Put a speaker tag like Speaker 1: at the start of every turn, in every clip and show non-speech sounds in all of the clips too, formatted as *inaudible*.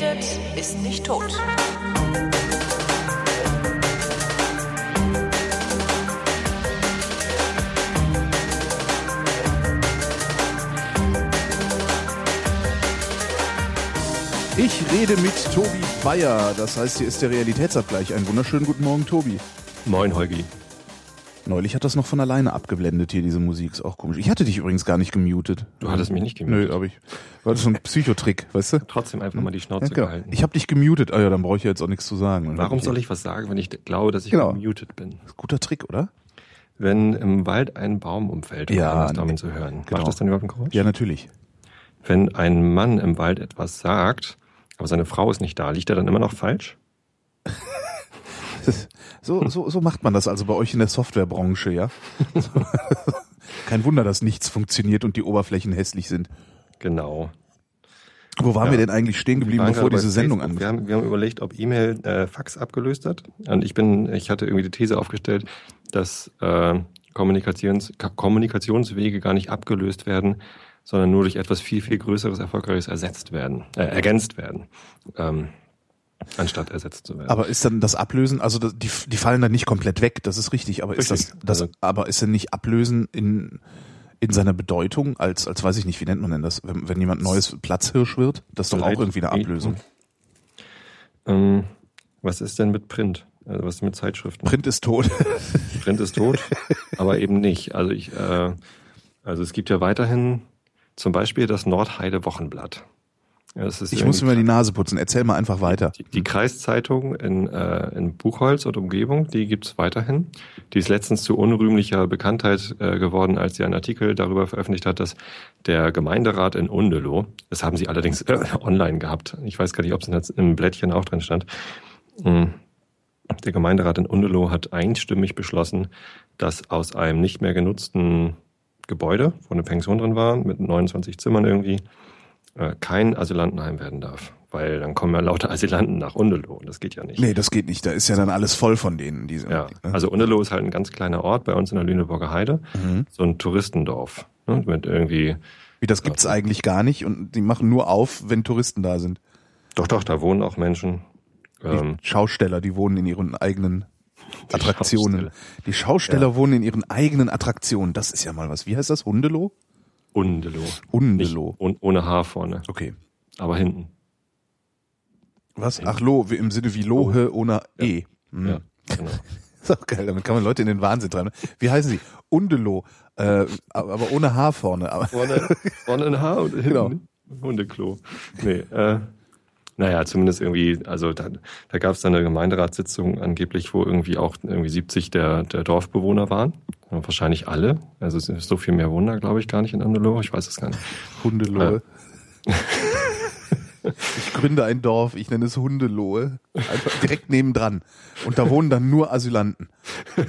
Speaker 1: redet, ist nicht tot.
Speaker 2: Ich rede mit Tobi Bayer. Das heißt, hier ist der Realitätsabgleich. Einen wunderschönen guten Morgen, Tobi.
Speaker 3: Moin, Holgi.
Speaker 2: Neulich hat das noch von alleine abgeblendet hier, diese Musik. Ist auch komisch. Ich hatte dich übrigens gar nicht gemutet.
Speaker 3: Du hattest mich nicht gemutet.
Speaker 2: Nö, aber ich. War das so ein Psychotrick, weißt du?
Speaker 3: Trotzdem einfach mal die Schnauze
Speaker 2: Ja, genau.
Speaker 3: gehalten.
Speaker 2: Ich habe dich gemutet. Ah ja, dann brauche ich ja jetzt auch nichts zu sagen.
Speaker 3: Warum soll ich was sagen, wenn ich glaube, dass ich
Speaker 2: Genau.
Speaker 3: gemutet bin?
Speaker 2: Guter Trick, oder?
Speaker 3: Wenn im Wald ein Baum umfällt, um
Speaker 2: Ja,
Speaker 3: ja, was
Speaker 2: nee.
Speaker 3: damit zu hören.
Speaker 2: Genau.
Speaker 3: Macht das dann überhaupt ein Geräusch?
Speaker 2: Ja, natürlich.
Speaker 3: Wenn ein Mann im Wald etwas sagt, aber seine Frau ist nicht da, liegt er dann immer noch falsch? *laughs* *laughs*
Speaker 2: So, so, so macht man das also bei euch in der Softwarebranche, ja? *laughs* Kein Wunder, dass nichts funktioniert und die Oberflächen hässlich sind.
Speaker 3: Genau.
Speaker 2: Wo waren
Speaker 3: Ja.
Speaker 2: wir denn eigentlich stehen geblieben, bevor diese Sendung angefangen
Speaker 3: wir haben, wir haben überlegt, ob E-Mail äh, Fax abgelöst hat. Und ich bin, ich hatte irgendwie die These aufgestellt, dass äh, Kommunikations, Ka- Kommunikationswege gar nicht abgelöst werden, sondern nur durch etwas viel, viel Größeres, Erfolgreiches ersetzt werden, äh, ergänzt werden, ähm, anstatt ersetzt zu werden.
Speaker 2: Aber ist dann das Ablösen, also die, die fallen dann nicht komplett weg, das ist richtig, aber ist
Speaker 3: Richtig.
Speaker 2: das, das
Speaker 3: Also-
Speaker 2: aber ist denn nicht Ablösen in, in seiner Bedeutung als, als weiß ich nicht, wie nennt man denn das, wenn, wenn jemand neues Platzhirsch wird? Das ist doch auch irgendwie eine Ablösung.
Speaker 3: ähm, was ist denn mit Print? Also was ist mit Zeitschriften?
Speaker 2: Print ist tot. *laughs*
Speaker 3: Print ist tot, aber eben nicht. Also ich, äh, also es gibt ja weiterhin zum Beispiel das Nordheide Wochenblatt. Ja,
Speaker 2: Ich muss mir die Nase putzen, erzähl mal einfach weiter.
Speaker 3: Die, die Kreiszeitung in, äh, in Buchholz und Umgebung, die gibt's weiterhin. Die ist letztens zu unrühmlicher Bekanntheit äh, geworden, als sie einen Artikel darüber veröffentlicht hat, dass der Gemeinderat in Undeloh, das haben sie allerdings äh, online gehabt, ich weiß gar nicht, ob es im Blättchen auch drin stand, Mm. der Gemeinderat in Undeloh hat einstimmig beschlossen, dass aus einem nicht mehr genutzten Gebäude, wo eine Pension drin war, mit 29 Zimmern irgendwie, kein Asylantenheim werden darf. Weil dann kommen ja lauter *laughs* Asylanten nach Undeloh und das geht ja nicht.
Speaker 2: Nee, das geht nicht, da ist ja dann alles voll von denen. Diese,
Speaker 3: Ja,
Speaker 2: ne?
Speaker 3: also Undeloh ist halt ein ganz kleiner Ort bei uns in der Lüneburger Heide,
Speaker 2: Mhm.
Speaker 3: so ein Touristendorf. Ne, mit irgendwie,
Speaker 2: Wie das gibt's eigentlich gar nicht und die machen nur auf, wenn Touristen da sind.
Speaker 3: doch, doch, da wohnen auch Menschen.
Speaker 2: Die
Speaker 3: Ähm,
Speaker 2: Schausteller, die wohnen in ihren eigenen
Speaker 3: Die
Speaker 2: Attraktionen.
Speaker 3: Schausteller.
Speaker 2: Die Schausteller wohnen in ihren eigenen Attraktionen. Das ist ja mal was. Wie heißt das? Hundeloh?
Speaker 3: Undeloh. Nicht
Speaker 2: Undeloh.
Speaker 3: un, ohne H vorne,
Speaker 2: Okay.
Speaker 3: aber hinten.
Speaker 2: Was? Ach, Lo, im Sinne wie Lohe ohne E. Hm.
Speaker 3: Ja, genau. *laughs*
Speaker 2: Ist auch geil, damit kann man Leute in den Wahnsinn treiben. Wie heißen sie? Undeloh, äh, aber ohne H vorne.
Speaker 3: Vorne, vorne ein Haar und *laughs* hinten
Speaker 2: Genau.
Speaker 3: Hundeklo. Nee, äh, naja, zumindest irgendwie, also da, da gab es dann eine Gemeinderatssitzung angeblich, wo irgendwie auch irgendwie 70 der, der Dorfbewohner waren. Ja, wahrscheinlich alle. Also es ist so viel mehr Wunder, glaube ich, gar nicht in Andeloh. Ich weiß es gar nicht.
Speaker 2: Hundelohe. *laughs* Ich gründe ein Dorf, ich nenne es Hundelohe. Einfach direkt nebendran. Und da wohnen dann nur Asylanten. *laughs*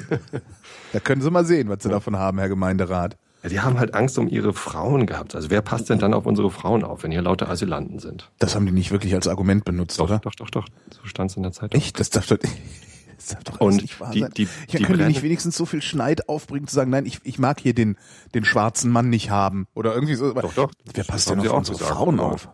Speaker 2: Da können Sie mal sehen, was Sie davon haben, Herr Gemeinderat.
Speaker 3: Ja, die haben halt Angst um ihre Frauen gehabt. Also wer passt denn dann auf unsere Frauen auf, wenn hier lauter Asylanten sind?
Speaker 2: Das haben die nicht wirklich als Argument benutzt,
Speaker 3: Doch,
Speaker 2: oder?
Speaker 3: doch, doch, doch. So stand es in der Zeitung.
Speaker 2: Echt? Das darf doch, *laughs* das darf doch
Speaker 3: Und
Speaker 2: nicht wahr
Speaker 3: die-
Speaker 2: sein.
Speaker 3: die-
Speaker 2: ja,
Speaker 3: die
Speaker 2: können die nicht wenigstens so viel Schneid aufbringen, zu sagen, nein, ich, ich mag hier den, den schwarzen Mann nicht haben. Oder irgendwie so.
Speaker 3: Doch, doch.
Speaker 2: Wer passt denn auf unsere
Speaker 3: gesagt,
Speaker 2: Frauen auf?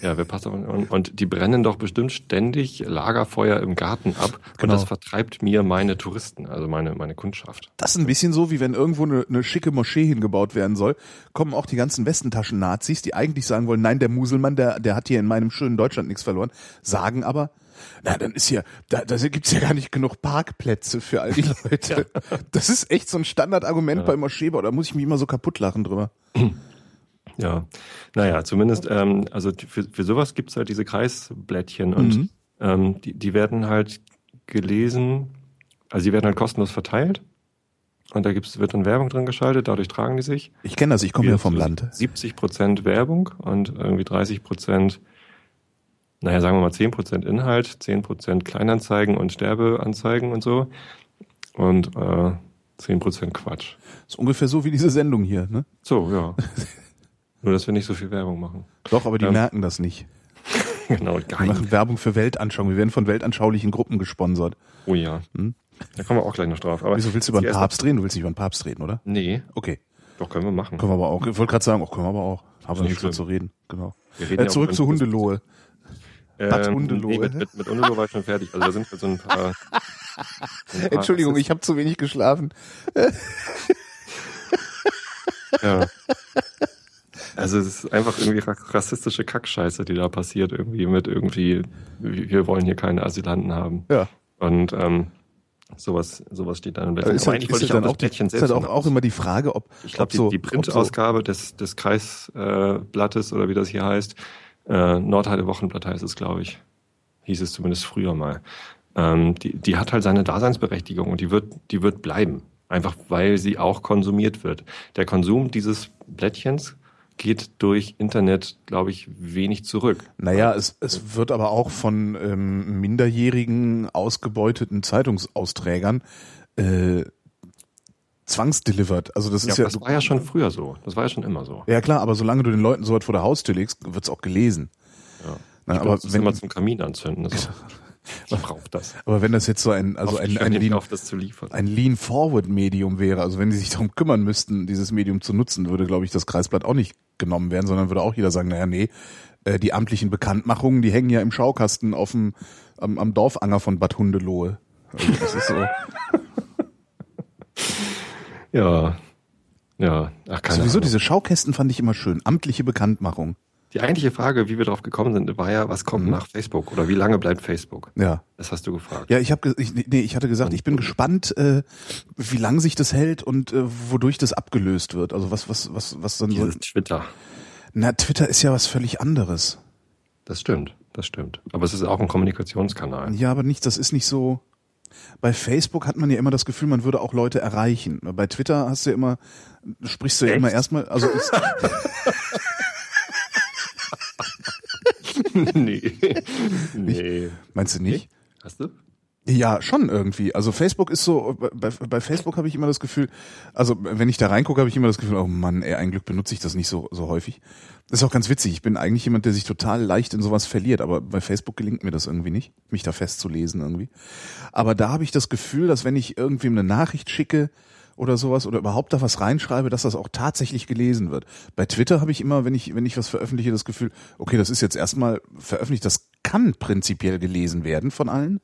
Speaker 3: Ja, wer passt auf? Und, und die brennen doch bestimmt ständig Lagerfeuer im Garten ab.
Speaker 2: Genau.
Speaker 3: Und das vertreibt mir meine Touristen, also meine, meine Kundschaft.
Speaker 2: Das ist ein bisschen so, wie wenn irgendwo eine, eine schicke Moschee hingebaut werden soll, kommen auch die ganzen Westentaschen-Nazis, die eigentlich sagen wollen, nein, der Muselmann, der, der hat hier in meinem schönen Deutschland nichts verloren, sagen aber, na, dann ist hier, da, da gibt's ja gar nicht genug Parkplätze für all die *laughs* Leute. Das ist echt so ein Standardargument bei Moscheebau, da muss ich mich immer so kaputt lachen drüber. *clears throat*
Speaker 3: Ja, naja, zumindest, ähm, also für, für sowas gibt's halt diese Kreisblättchen und
Speaker 2: Mhm.
Speaker 3: ähm, die, die werden halt gelesen, also die werden halt kostenlos verteilt. Und da gibt's, wird dann Werbung drin geschaltet, dadurch tragen die sich.
Speaker 2: Ich kenne das, ich komme ja vom Land.
Speaker 3: 70 Prozent Werbung und irgendwie 30 Prozent, naja, sagen wir mal 10 Prozent Inhalt, 10 Prozent Kleinanzeigen und Sterbeanzeigen und so. Und äh, 10 Prozent Quatsch.
Speaker 2: ist ungefähr so wie diese Sendung hier, ne?
Speaker 3: So, ja. *laughs* Nur, dass wir nicht so viel Werbung machen.
Speaker 2: Doch, aber die
Speaker 3: Ähm,
Speaker 2: merken das nicht. *laughs*
Speaker 3: genau,
Speaker 2: Wir
Speaker 3: geil.
Speaker 2: machen Werbung für Weltanschauung. Wir werden von weltanschaulichen Gruppen gesponsert.
Speaker 3: Oh ja.
Speaker 2: Hm?
Speaker 3: Da kommen wir auch gleich noch drauf. Aber
Speaker 2: Wieso willst du über den Papst reden? Du willst nicht über den Papst reden, oder?
Speaker 3: Nee,
Speaker 2: Okay.
Speaker 3: doch können wir machen.
Speaker 2: Können wir aber auch. Ich wollte gerade sagen, auch können wir aber auch. Haben wir
Speaker 3: nicht
Speaker 2: nichts mehr zu reden. Genau.
Speaker 3: Wir reden
Speaker 2: Äh,
Speaker 3: ja
Speaker 2: zurück zu Hundelohe. Bad
Speaker 3: Ähm,
Speaker 2: Hundelohe.
Speaker 3: Nee, mit, mit, mit Hundelohe war ich schon fertig. Also da sind halt so ein paar. *laughs* so ein paar
Speaker 2: Entschuldigung, ich habe zu wenig geschlafen.
Speaker 3: Ja. *laughs* Also es ist einfach irgendwie ra- rassistische Kackscheiße, die da passiert, irgendwie mit irgendwie, wir wollen hier keine Asylanten haben.
Speaker 2: Ja.
Speaker 3: Und ähm, sowas, sowas steht dann im Blättchen.
Speaker 2: Ist halt,
Speaker 3: eigentlich
Speaker 2: ist
Speaker 3: wollte ich auch
Speaker 2: dann
Speaker 3: das
Speaker 2: auch, die,
Speaker 3: Blättchen
Speaker 2: ist
Speaker 3: selbst
Speaker 2: halt auch, auch immer die Frage, ob,
Speaker 3: Ich glaube,
Speaker 2: so,
Speaker 3: die, die
Speaker 2: ob so,
Speaker 3: Printausgabe des, des Kreisblattes oder wie das hier heißt, äh, Nordheide Wochenblatt heißt es, glaube ich. Hieß es zumindest früher mal. Ähm, die, die hat halt seine Daseinsberechtigung und die wird, die wird bleiben. Einfach weil sie auch konsumiert wird. Der Konsum dieses Blättchens geht durch Internet, glaube ich, wenig zurück.
Speaker 2: Naja, es, es wird aber auch von ähm, minderjährigen ausgebeuteten Zeitungsausträgern äh, zwangsdelivert. Also das
Speaker 3: Ja,
Speaker 2: ist ja,
Speaker 3: das war ja schon früher so. Das war ja schon immer so.
Speaker 2: ja klar, aber solange du den Leuten so weit vor der Haustür legst, wird's auch gelesen.
Speaker 3: Ja.
Speaker 2: Na,
Speaker 3: Ich
Speaker 2: aber wenn-
Speaker 3: immer zum Kamin anzünden. *laughs* Ich brauche das.
Speaker 2: Aber wenn das jetzt so ein, also ein, ein, Lean,
Speaker 3: auf, das zu liefern.
Speaker 2: ein Lean-Forward-Medium wäre, also wenn sie sich darum kümmern müssten, dieses Medium zu nutzen, würde, glaube ich, das Kreisblatt auch nicht genommen werden, sondern würde auch jeder sagen, naja, nee, äh, die amtlichen Bekanntmachungen, die hängen ja im Schaukasten auf dem, am, am Dorfanger von Bad Hundelohe. Also das ist so. *laughs*
Speaker 3: Ja. Ja. Ach, keine
Speaker 2: Sowieso
Speaker 3: Ahnung.
Speaker 2: diese Schaukästen fand ich immer schön. Amtliche Bekanntmachung.
Speaker 3: Die eigentliche Frage, wie wir darauf gekommen sind, war ja, was kommt
Speaker 2: Mhm.
Speaker 3: nach Facebook oder wie lange bleibt Facebook?
Speaker 2: Ja.
Speaker 3: Das hast du gefragt.
Speaker 2: Ja, ich habe ich, nee, ich hatte gesagt, ich bin gespannt, äh, wie lang sich das hält und äh, wodurch das abgelöst wird. Also was was was was dann so
Speaker 3: Dieses Twitter.
Speaker 2: Na, Twitter ist ja was völlig anderes.
Speaker 3: Das stimmt, das stimmt. Aber es ist auch ein Kommunikationskanal.
Speaker 2: Ja, aber nicht, das ist nicht so. Bei Facebook hat man ja immer das Gefühl, man würde auch Leute erreichen. Bei Twitter hast du ja immer, sprichst du ja
Speaker 3: Echt?
Speaker 2: immer erstmal, also *laughs* ist, *laughs*
Speaker 3: nee. nee.
Speaker 2: meinst du nicht?
Speaker 3: Hast du?
Speaker 2: Ja, schon irgendwie. Also Facebook ist so, bei, bei Facebook habe ich immer das Gefühl, also wenn ich da reingucke, habe ich immer das Gefühl, oh Mann, ey, ein Glück benutze ich das nicht so, so häufig. Das ist auch ganz witzig. Ich bin eigentlich jemand, der sich total leicht in sowas verliert, aber bei Facebook gelingt mir das irgendwie nicht, mich da festzulesen irgendwie. Aber da habe ich das Gefühl, dass wenn ich irgendwem eine Nachricht schicke oder sowas oder überhaupt da was reinschreibe, dass das auch tatsächlich gelesen wird. Bei Twitter habe ich immer, wenn ich, wenn ich was veröffentliche, das Gefühl, okay, das ist jetzt erstmal veröffentlicht, das kann prinzipiell gelesen werden von allen.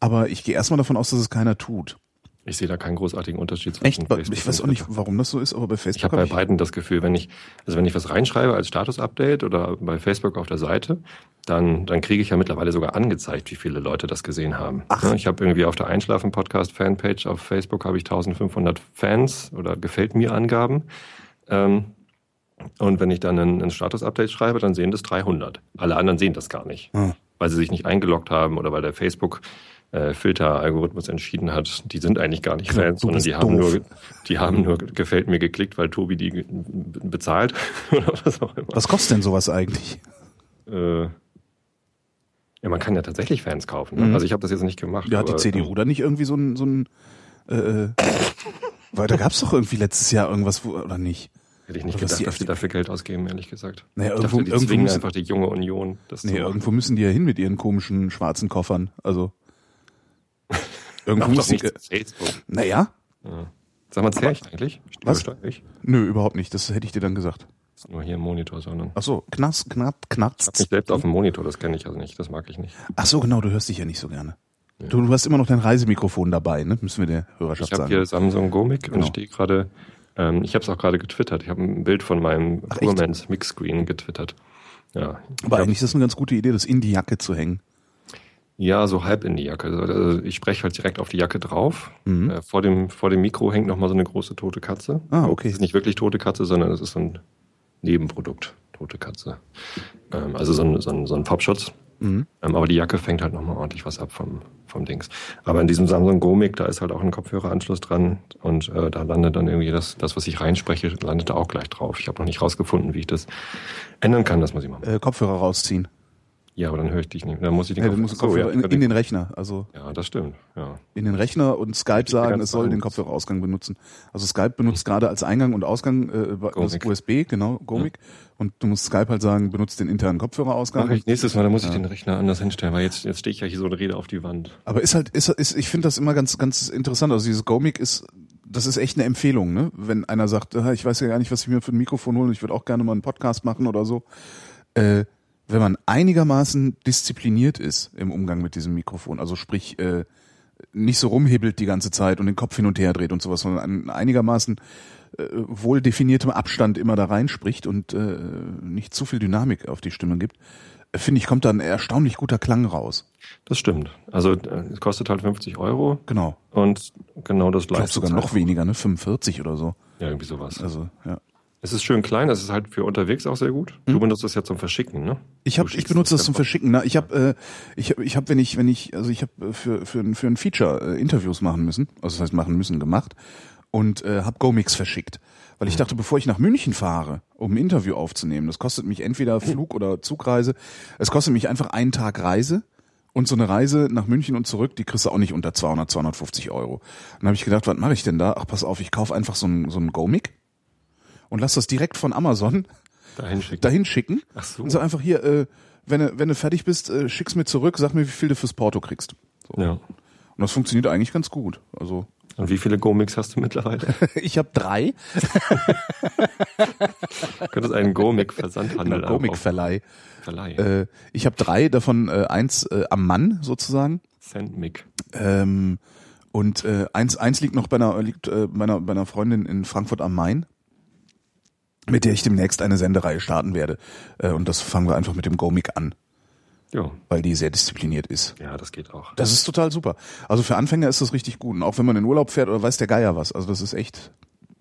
Speaker 2: Aber ich gehe erstmal davon aus, dass es keiner tut.
Speaker 3: Ich sehe da keinen großartigen Unterschied zwischen
Speaker 2: Echt?
Speaker 3: Facebook
Speaker 2: Ich weiß auch nicht, warum das so ist, aber bei
Speaker 3: Ich
Speaker 2: Facebook
Speaker 3: habe
Speaker 2: habe
Speaker 3: bei beiden das Gefühl, wenn ich, also wenn ich was reinschreibe als Status-Update oder bei Facebook auf der Seite, dann, dann kriege ich ja mittlerweile sogar angezeigt, wie viele Leute das gesehen haben.
Speaker 2: Ach.
Speaker 3: Ich habe irgendwie auf der Einschlafen-Podcast-Fanpage auf Facebook habe ich 1500 Fans oder gefällt mir Angaben. Ähm, und wenn ich dann ein, ein Status-Update schreibe, dann sehen das 300. Alle anderen sehen das gar nicht,
Speaker 2: Hm.
Speaker 3: weil sie sich nicht eingeloggt haben oder weil der Facebook äh, Filter-Algorithmus entschieden hat, die sind eigentlich gar nicht Fans, sondern die haben, nur, die haben nur gefällt mir geklickt, weil Tobi die bezahlt *laughs* oder was auch immer.
Speaker 2: Was kostet denn sowas eigentlich?
Speaker 3: Äh, ja, man kann ja tatsächlich Fans kaufen. Ne?
Speaker 2: Mhm.
Speaker 3: Also ich habe das jetzt nicht gemacht.
Speaker 2: Ja, hat die CDU da nicht irgendwie so ein, so ein äh, äh, weil da gab's doch irgendwie letztes Jahr irgendwas, wo, oder nicht?
Speaker 3: Hätte ich nicht
Speaker 2: Oder
Speaker 3: gedacht, dass die dafür Geld ausgeben, ehrlich gesagt.
Speaker 2: Naja, irgendwo-
Speaker 3: dachte, die
Speaker 2: irgendwo müssen-
Speaker 3: einfach die junge Union. Das
Speaker 2: Nee,
Speaker 3: machen.
Speaker 2: irgendwo müssen die ja hin mit ihren komischen schwarzen Koffern. Also irgendwo muss
Speaker 3: nicht Facebook.
Speaker 2: Naja,
Speaker 3: Ja. Sag mal, zähl ich eigentlich?
Speaker 2: Was?
Speaker 3: Ich?
Speaker 2: nö, überhaupt nicht. Das hätte ich dir dann gesagt.
Speaker 3: Das ist nur hier im Monitor, sondern
Speaker 2: Ach so, knass, knapp,
Speaker 3: ich habe mich
Speaker 2: knarzt.
Speaker 3: selbst auf dem Monitor, das kenne ich also nicht, das mag ich nicht.
Speaker 2: Ach so, genau, du hörst dich ja nicht so gerne.
Speaker 3: Ja.
Speaker 2: Du, du hast immer noch dein Reisemikrofon dabei, ne? Müssen wir der
Speaker 3: Ich
Speaker 2: Hörerschaft
Speaker 3: habe
Speaker 2: sagen.
Speaker 3: hier Samsung Gomic
Speaker 2: Genau.
Speaker 3: und stehe gerade, ähm, ich habe es auch gerade getwittert. Ich habe ein Bild von meinem
Speaker 2: Ach,
Speaker 3: Mixscreen getwittert. Ja, ich
Speaker 2: Aber eigentlich ist das eine ganz gute Idee, das in die Jacke zu hängen.
Speaker 3: Ja, so halb in die Jacke. Also ich spreche halt direkt auf die Jacke drauf.
Speaker 2: Mhm.
Speaker 3: Äh, vor, dem, vor dem Mikro hängt noch mal so eine große tote Katze.
Speaker 2: Ah, okay.
Speaker 3: Das ist nicht wirklich tote Katze, sondern es ist so ein Nebenprodukt, tote Katze. Ähm, also so ein, so ein, so ein Popschutz.
Speaker 2: Mhm.
Speaker 3: Ähm, aber die Jacke fängt halt nochmal ordentlich was ab vom, vom Dings. Aber in diesem Samsung Gomic, da ist halt auch ein Kopfhöreranschluss dran und äh, da landet dann irgendwie das, das, was ich reinspreche, landet da auch gleich drauf. Ich habe noch nicht rausgefunden, wie ich das ändern kann, das muss ich machen.
Speaker 2: Äh, Kopfhörer rausziehen.
Speaker 3: Ja, aber dann höre ich dich nicht. Dann muss ich den
Speaker 2: Ja, du musst
Speaker 3: Ach so,
Speaker 2: Kopfhörer in,
Speaker 3: ja,
Speaker 2: in den Rechner. Also
Speaker 3: ja, das stimmt. Ja.
Speaker 2: in den Rechner und Skype sagen, es soll den. Kopfhörerausgang benutzen. Also Skype benutzt gerade als Eingang und Ausgang äh, das. USB, genau, Gomic. Und du musst Skype halt sagen, benutzt den internen Kopfhörerausgang.
Speaker 3: Mach ich nächstes Mal, dann muss ich den Rechner anders hinstellen, weil jetzt, jetzt stehe ich ja hier so eine Rede auf die Wand.
Speaker 2: Aber ist halt, ist, ist ich finde das immer ganz, ganz interessant. Also dieses Gomic ist, das ist echt eine Empfehlung, ne? Wenn einer sagt, ah, ich weiß ja gar nicht, was ich mir für ein Mikrofon hole, ich würde auch gerne mal einen Podcast machen oder so. Äh, wenn man einigermaßen diszipliniert ist im Umgang mit diesem Mikrofon, also sprich äh, nicht so rumhebelt die ganze Zeit und den Kopf hin und her dreht und sowas, sondern an einigermaßen äh, wohl definiertem Abstand immer da reinspricht und äh, nicht zu viel Dynamik auf die Stimme gibt, äh, finde ich, kommt da ein erstaunlich guter Klang raus.
Speaker 3: Das stimmt. Also äh, es kostet halt 50 Euro
Speaker 2: Genau.
Speaker 3: und genau das
Speaker 2: Ich glaube sogar noch weniger, ne? 45 oder so.
Speaker 3: Ja, irgendwie sowas.
Speaker 2: Also, ja.
Speaker 3: Es ist schön klein, es ist halt für unterwegs auch sehr gut. Du benutzt das ja zum Verschicken, ne?
Speaker 2: Hm? Ich
Speaker 3: Du
Speaker 2: habe, ich benutze
Speaker 3: es
Speaker 2: das zum. Verschicken. Ne? Ich habe, äh, ich habe, ich habe, wenn ich, wenn ich, also ich habe für für ein- für ein Feature äh, Interviews machen müssen, also das heißt machen müssen gemacht und äh, habe GoMix verschickt, weil ich dachte, bevor ich nach München fahre, um ein Interview aufzunehmen, das kostet mich entweder Flug oder Zugreise, es kostet mich einfach einen Tag Reise. Und so eine Reise nach München und zurück, die kriegst du auch nicht unter 200, 250 Euro. Dann habe ich gedacht, was mache ich denn da? Ach, pass auf, ich kaufe einfach so ein, so ein GoMic und lass das direkt von Amazon *laughs*
Speaker 3: Dahin schicken.
Speaker 2: dahin schicken
Speaker 3: Ach so.
Speaker 2: und sag einfach hier, äh, wenn du, wenn du fertig bist, äh, schick's mir zurück, sag mir, wie viel du fürs Porto kriegst. So.
Speaker 3: Ja.
Speaker 2: Und das funktioniert eigentlich ganz gut. Also
Speaker 3: Und wie viele Go-Mix hast du mittlerweile? *laughs*
Speaker 2: ich habe drei
Speaker 3: Du *laughs* könntest einen Go-Mic-Versandhandel
Speaker 2: Comic-Verleih.
Speaker 3: Verleih.
Speaker 2: Äh, ich habe drei, davon äh, eins äh, am Mann sozusagen.
Speaker 3: Sendmic.
Speaker 2: Ähm, und äh, eins, eins liegt noch bei einer, liegt, äh, bei, einer, bei einer Freundin in Frankfurt am Main, mit der ich demnächst eine Sendereihe starten werde. Äh, und das fangen wir einfach mit dem Gomic an,
Speaker 3: Ja.
Speaker 2: weil die sehr diszipliniert ist.
Speaker 3: Ja, das geht auch.
Speaker 2: Das ist total super. Also für Anfänger ist das richtig gut. Und auch wenn man in Urlaub fährt oder weiß der Geier was. Also das ist echt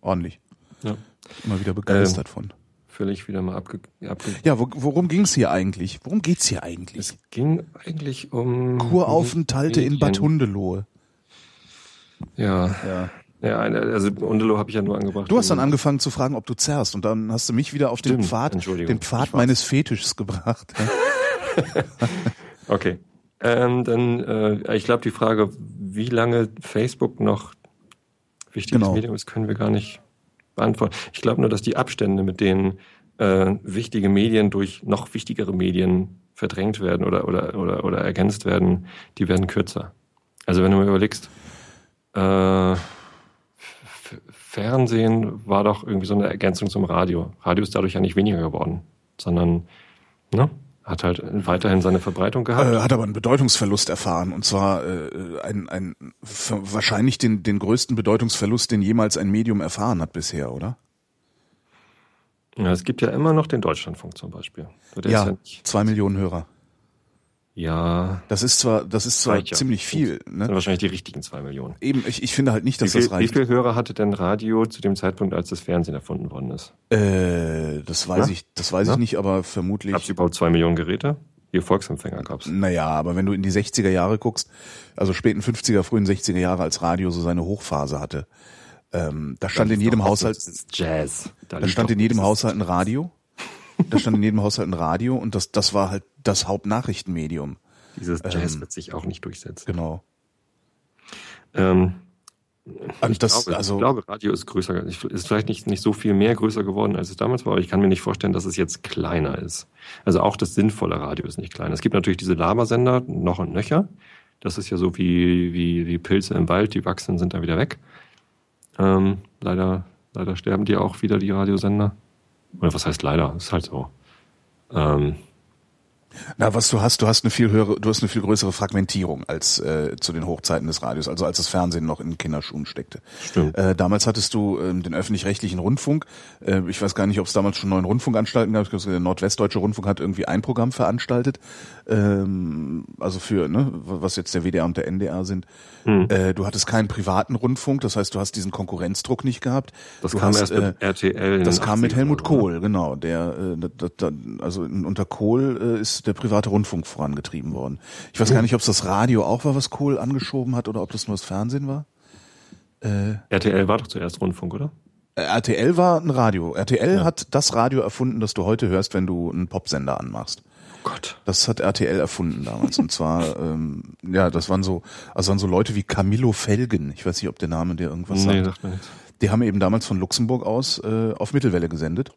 Speaker 2: ordentlich.
Speaker 3: Ja.
Speaker 2: Immer wieder begeistert von.
Speaker 3: Völlig wieder mal abge... abge
Speaker 2: Ja, wo, worum ging's hier eigentlich? Worum geht's hier eigentlich?
Speaker 3: es ging eigentlich um...
Speaker 2: Kuraufenthalte in. Bad Hundelohe.
Speaker 3: Ja.
Speaker 2: Ja.
Speaker 3: Ja, also Undelo habe ich ja nur angebracht.
Speaker 2: Du hast dann angefangen zu fragen, ob du zerrst. Und dann hast du mich wieder auf den
Speaker 3: Stimmt,
Speaker 2: Pfad, den Pfad
Speaker 3: Ich weiß.
Speaker 2: meines Fetischs gebracht. *laughs*
Speaker 3: Okay. Ähm, dann, äh, ich glaube, die Frage, wie lange Facebook noch wichtiges
Speaker 2: Genau.
Speaker 3: Medium ist, können wir gar nicht beantworten. Ich glaube nur, dass die Abstände, mit denen äh, wichtige Medien durch noch wichtigere Medien verdrängt werden oder, oder, oder, oder ergänzt werden, die werden kürzer. Also wenn du mal überlegst, äh, Fernsehen war doch irgendwie so eine Ergänzung zum Radio. Radio ist dadurch ja nicht weniger geworden, sondern ne, hat halt weiterhin seine Verbreitung gehabt.
Speaker 2: Äh, hat aber einen Bedeutungsverlust erfahren. Und zwar äh, ein, ein, wahrscheinlich den, den größten Bedeutungsverlust, den jemals ein Medium erfahren hat bisher, oder?
Speaker 3: Ja, es gibt ja immer noch den Deutschlandfunk zum Beispiel. Der
Speaker 2: ja,
Speaker 3: ja,
Speaker 2: zwei Millionen Hörer.
Speaker 3: Ja
Speaker 2: Das ist zwar, das ist zwar
Speaker 3: reicht ja.
Speaker 2: ziemlich viel. Ne?
Speaker 3: wahrscheinlich die richtigen zwei Millionen.
Speaker 2: Eben, ich, ich finde halt nicht,
Speaker 3: Wie
Speaker 2: dass
Speaker 3: viel,
Speaker 2: das
Speaker 3: wie
Speaker 2: reicht.
Speaker 3: viel Hörer hatte denn Radio zu dem Zeitpunkt, als das Fernsehen erfunden worden ist?
Speaker 2: Äh, das weiß ich, das weiß ich nicht, aber vermutlich.
Speaker 3: Gab es überhaupt zwei Millionen Geräte? Hier Volksempfänger gab's.
Speaker 2: Naja, aber wenn du in die 60er Jahre guckst, also späten 50er, frühen 60er Jahre, als Radio so seine Hochphase hatte, ähm, da stand in jedem Haushalt,
Speaker 3: Jazz.
Speaker 2: da
Speaker 3: liegt
Speaker 2: stand in jedem Haushalt ein Radio. Da stand in jedem Haushalt ein Radio und das, das war halt das Hauptnachrichtenmedium.
Speaker 3: Dieses Jazz
Speaker 2: ähm,
Speaker 3: wird sich auch nicht durchsetzen.
Speaker 2: Genau.
Speaker 3: Ähm,
Speaker 2: Und
Speaker 3: ich,
Speaker 2: das,
Speaker 3: glaube,
Speaker 2: also,
Speaker 3: ich glaube, Radio ist größer, ist vielleicht nicht, nicht so viel mehr größer geworden, als es damals war, aber ich kann mir nicht vorstellen, dass es jetzt kleiner ist. Also auch das sinnvolle Radio ist nicht klein. Es gibt natürlich diese Labersender noch und nöcher. Das ist ja so wie, wie, wie Pilze im Wald, die wachsen, sind dann wieder weg. Ähm, leider, leider sterben die auch wieder, die Radiosender. Oder was heißt leider? Ist halt so. Ähm,
Speaker 2: Na, was du hast, du hast eine viel höhere, du hast eine viel größere Fragmentierung als äh, zu den Hochzeiten des Radios, also als das Fernsehen noch in Kinderschuhen steckte.
Speaker 3: Stimmt.
Speaker 2: Äh, damals hattest du ähm, den öffentlich-rechtlichen Rundfunk. Äh, ich weiß gar nicht, ob es damals schon neun Rundfunkanstalten gab. Ich glaube, Der Nordwestdeutsche Rundfunk hat irgendwie ein Programm veranstaltet. Ähm, also für, ne, was jetzt der WDR und der NDR sind.
Speaker 3: Hm.
Speaker 2: Äh, du hattest keinen privaten Rundfunk, das heißt, du hast diesen Konkurrenzdruck nicht gehabt.
Speaker 3: das
Speaker 2: du
Speaker 3: kam
Speaker 2: hast,
Speaker 3: erst
Speaker 2: äh,
Speaker 3: mit RTL. in
Speaker 2: das kam mit
Speaker 3: 80ern
Speaker 2: Helmut
Speaker 3: so.
Speaker 2: Kohl, genau. Der, äh, da, da, also unter Kohl äh, ist der private Rundfunk vorangetrieben worden. Ich weiß gar nicht, ob es das Radio auch war, was Kohl angeschoben hat, oder ob das nur das Fernsehen war. Äh,
Speaker 3: RTL war doch zuerst Rundfunk, oder?
Speaker 2: äh, RTL war ein Radio. RTL hat das Radio erfunden, das du heute hörst, wenn du einen Popsender anmachst.
Speaker 3: Oh Gott.
Speaker 2: Das hat RTL erfunden damals. Und zwar, *laughs* ähm, ja, das waren so, also waren so Leute wie Camillo Felgen. Ich weiß nicht, ob der Name dir irgendwas
Speaker 3: Nee,
Speaker 2: sagt.
Speaker 3: nichts.
Speaker 2: Die haben eben damals von Luxemburg aus äh, auf Mittelwelle gesendet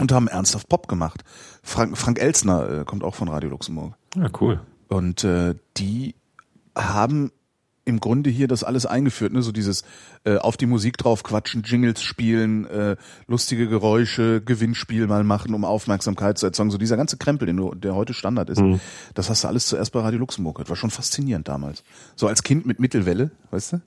Speaker 2: und haben ernsthaft Pop gemacht. Frank, Frank Elsner äh, kommt auch von Radio Luxemburg.
Speaker 3: Ja, cool.
Speaker 2: Und äh, die haben im Grunde hier das alles eingeführt, ne? So dieses äh, auf die Musik drauf quatschen, Jingles spielen, äh, lustige Geräusche, Gewinnspiel mal machen, um Aufmerksamkeit zu erzeugen. So dieser ganze Krempel, den du, der heute Standard ist, mhm. das hast du alles zuerst bei Radio Luxemburg gehört. War schon faszinierend damals. So als Kind mit Mittelwelle, weißt du?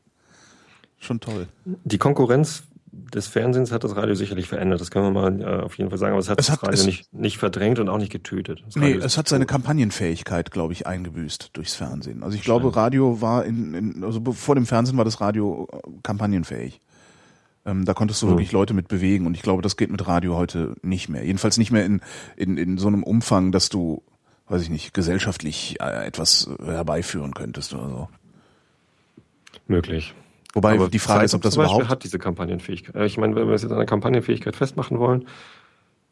Speaker 2: Schon toll.
Speaker 3: Die Konkurrenz des Fernsehens hat das Radio sicherlich verändert. Das können wir mal äh, auf jeden Fall sagen. Aber es hat es das hat, Radio nicht, nicht verdrängt und auch nicht getötet.
Speaker 2: Das nee, es hat seine Kampagnenfähigkeit, glaube ich, eingebüßt durchs Fernsehen. Also ich glaube, Radio war in, in, also vor dem Fernsehen war das Radio äh, kampagnenfähig. Ähm, da konntest du mhm. wirklich Leute mit bewegen und ich glaube, das geht mit Radio heute nicht mehr. Jedenfalls nicht mehr in, in, in so einem Umfang, dass du, weiß ich nicht, gesellschaftlich äh, etwas herbeiführen könntest oder so.
Speaker 3: Möglich.
Speaker 2: Wobei Aber die Frage ist, ob das überhaupt
Speaker 3: hat diese Kampagnenfähigkeit. Äh, ich meine, wenn wir es jetzt an der Kampagnenfähigkeit festmachen wollen,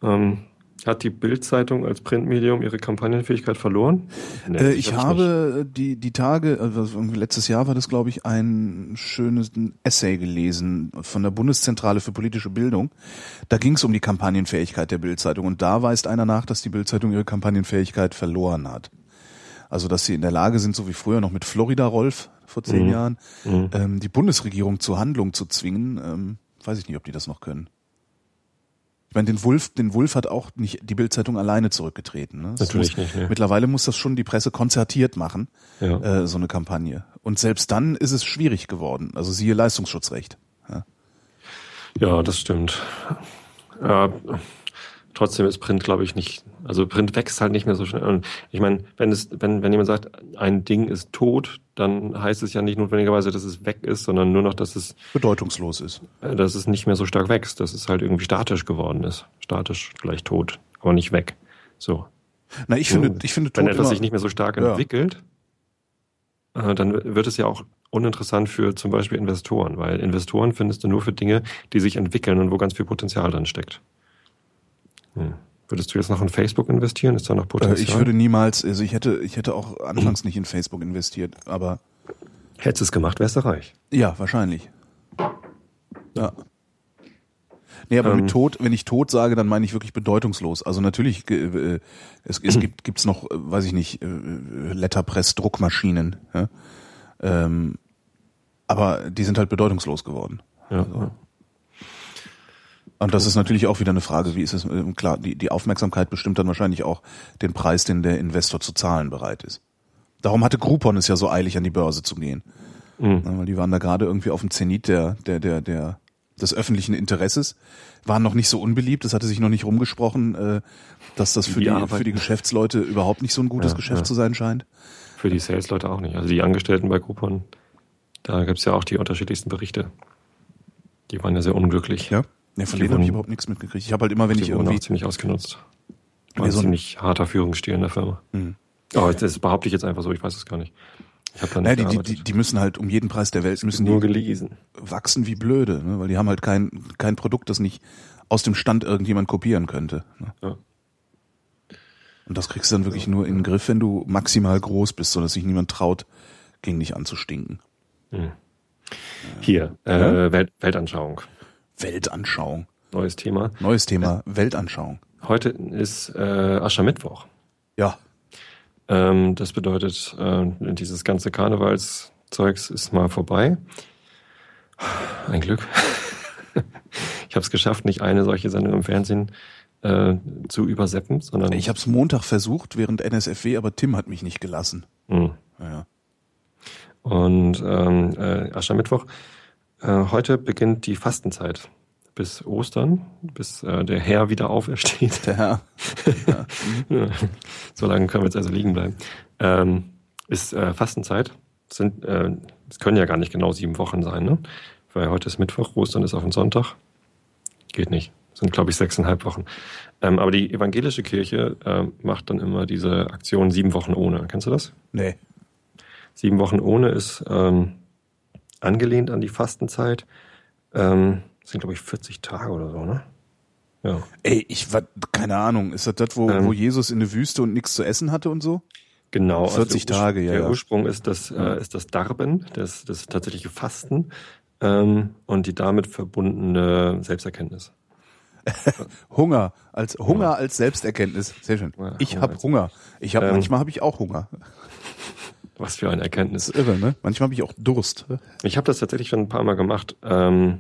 Speaker 3: ähm, hat die Bildzeitung als Printmedium ihre Kampagnenfähigkeit verloren?
Speaker 2: Nee, äh, ich habe nicht. die die Tage, also letztes Jahr war das, glaube ich, ein schönes Essay gelesen von der Bundeszentrale für politische Bildung. Da ging es um die Kampagnenfähigkeit der Bildzeitung und da weist einer nach, dass die Bildzeitung ihre Kampagnenfähigkeit verloren hat. Also dass sie in der Lage sind, so wie früher noch mit Florida Rolf vor zehn mhm. Jahren, mhm. Ähm, die Bundesregierung zur Handlung zu zwingen. Ähm, weiß ich nicht, ob die das noch können. Ich meine, den Wulf, den Wulf hat auch nicht die Bildzeitung alleine zurückgetreten. Ne?
Speaker 3: Natürlich
Speaker 2: muss,
Speaker 3: nicht. Ne.
Speaker 2: Mittlerweile muss das schon die Presse konzertiert machen, ja. äh, so eine Kampagne. Und selbst dann ist es schwierig geworden. Also siehe Leistungsschutzrecht.
Speaker 3: Ja, ja das stimmt. Äh, trotzdem ist Print, glaube ich, nicht, also Print wächst halt nicht mehr so schnell. Und ich meine, wenn es, wenn, wenn jemand sagt, ein Ding ist tot, dann heißt es ja nicht notwendigerweise, dass es weg ist, sondern nur noch, dass es
Speaker 2: bedeutungslos ist.
Speaker 3: Äh, dass es nicht mehr so stark wächst, dass es halt irgendwie statisch geworden ist. Statisch vielleicht tot, aber nicht weg. So.
Speaker 2: Na, ich finde, ich finde,
Speaker 3: wenn etwas sich nicht mehr so stark entwickelt, äh, dann wird es ja auch uninteressant für zum Beispiel Investoren, weil Investoren findest du nur für Dinge, die sich entwickeln und wo ganz viel Potenzial drin steckt. Hm. Würdest du jetzt noch in Facebook investieren? Ist da noch Potenzial?
Speaker 2: Äh, ich würde niemals, also ich hätte, ich hätte auch anfangs nicht in Facebook investiert, aber.
Speaker 3: Hättest du es gemacht, wärst du reich.
Speaker 2: Ja, wahrscheinlich. Ja. Nee, aber ähm, mit Tod, wenn ich tot sage, dann meine ich wirklich bedeutungslos. Also natürlich, äh, es, es gibt *clears throat* gibt's noch, äh, weiß ich nicht, äh, Letterpress-Druckmaschinen. Ja? Ähm, aber die sind halt bedeutungslos geworden.
Speaker 3: Ja, also.
Speaker 2: Und das ist natürlich auch wieder eine Frage, wie ist es, ähm, klar, die, die Aufmerksamkeit bestimmt dann wahrscheinlich auch den Preis, den der Investor zu zahlen bereit ist. Darum hatte Groupon es ja so eilig, an die Börse zu gehen. Mhm. Weil die waren da gerade irgendwie auf dem Zenit der, der, der, der, des öffentlichen Interesses, waren noch nicht so unbeliebt, es hatte sich noch nicht rumgesprochen, äh, dass das für die, die für die Geschäftsleute überhaupt nicht so ein gutes ja, Geschäft ja. zu sein scheint.
Speaker 3: Für die Salesleute auch nicht. Also die Angestellten bei Groupon, da gibt's ja auch die unterschiedlichsten Berichte. Die waren ja sehr unglücklich.
Speaker 2: Ja. Ja, von denen habe ich überhaupt nichts mitgekriegt. Ich habe halt immer, wenn ich irgendwie...
Speaker 3: Auch ziemlich ausgenutzt. War ein so ziemlich harter Führungsstil in der Firma. Mhm. Oh, das behaupte ich jetzt einfach so, ich weiß es gar nicht.
Speaker 2: Ich hab da nicht naja, die, die, die müssen halt um jeden Preis der Welt müssen
Speaker 3: nur gelesen.
Speaker 2: wachsen wie blöde, ne? weil die haben halt kein, kein Produkt, das nicht aus dem Stand irgendjemand kopieren könnte. Ne? Ja. Und das kriegst du dann wirklich nur in den Griff, wenn du maximal groß bist, sodass sich niemand traut, gegen dich anzustinken.
Speaker 3: Hm. Hier, äh, Welt, Weltanschauung.
Speaker 2: Weltanschauung.
Speaker 3: Neues Thema.
Speaker 2: Neues Thema, Weltanschauung.
Speaker 3: Heute ist äh, Aschermittwoch.
Speaker 2: Ja.
Speaker 3: Ähm, das bedeutet, äh, dieses ganze Karnevalszeugs ist mal vorbei. Ein Glück. *laughs* ich habe es geschafft, nicht eine solche Sendung im Fernsehen äh, zu überseppen, sondern
Speaker 2: ich habe es Montag versucht während NSFW, aber Tim hat mich nicht gelassen.
Speaker 3: Mhm. Ja. Und ähm, äh, Aschermittwoch heute beginnt die Fastenzeit bis Ostern, bis äh, der Herr wieder aufersteht.
Speaker 2: Der Herr.
Speaker 3: Ja. so lange können wir jetzt also liegen bleiben. Ähm, ist äh, Fastenzeit. Äh, es können ja gar nicht genau sieben Wochen sein, ne? Weil heute ist Mittwoch, Ostern ist auf den Sonntag. Geht nicht. Sind, glaube ich, sechseinhalb Wochen. Ähm, aber die evangelische Kirche äh, macht dann immer diese Aktion sieben Wochen ohne. Kennst du das?
Speaker 2: Nee.
Speaker 3: Sieben Wochen ohne ist ähm, angelehnt an die Fastenzeit. Ähm, sind, glaube ich, 40 Tage oder so, ne?
Speaker 2: Ja. Ey, ich war, keine Ahnung, ist das das, wo, ähm, wo Jesus in der Wüste und nichts zu essen hatte und so?
Speaker 3: Genau.
Speaker 2: 40 also Tage, ja.
Speaker 3: Der Ursprung ist das, äh, ist das Darben, das, das tatsächliche Fasten ähm, und die damit verbundene Selbsterkenntnis. *laughs*
Speaker 2: Hunger als Hunger ja. als Selbsterkenntnis. Sehr schön. ich habe Hunger. Ich habe manchmal habe ich auch Hunger. *laughs*
Speaker 3: Was für eine Erkenntnis.
Speaker 2: Irre, ne? Manchmal habe ich auch Durst.
Speaker 3: Ich habe das tatsächlich schon ein paar Mal gemacht. Ähm,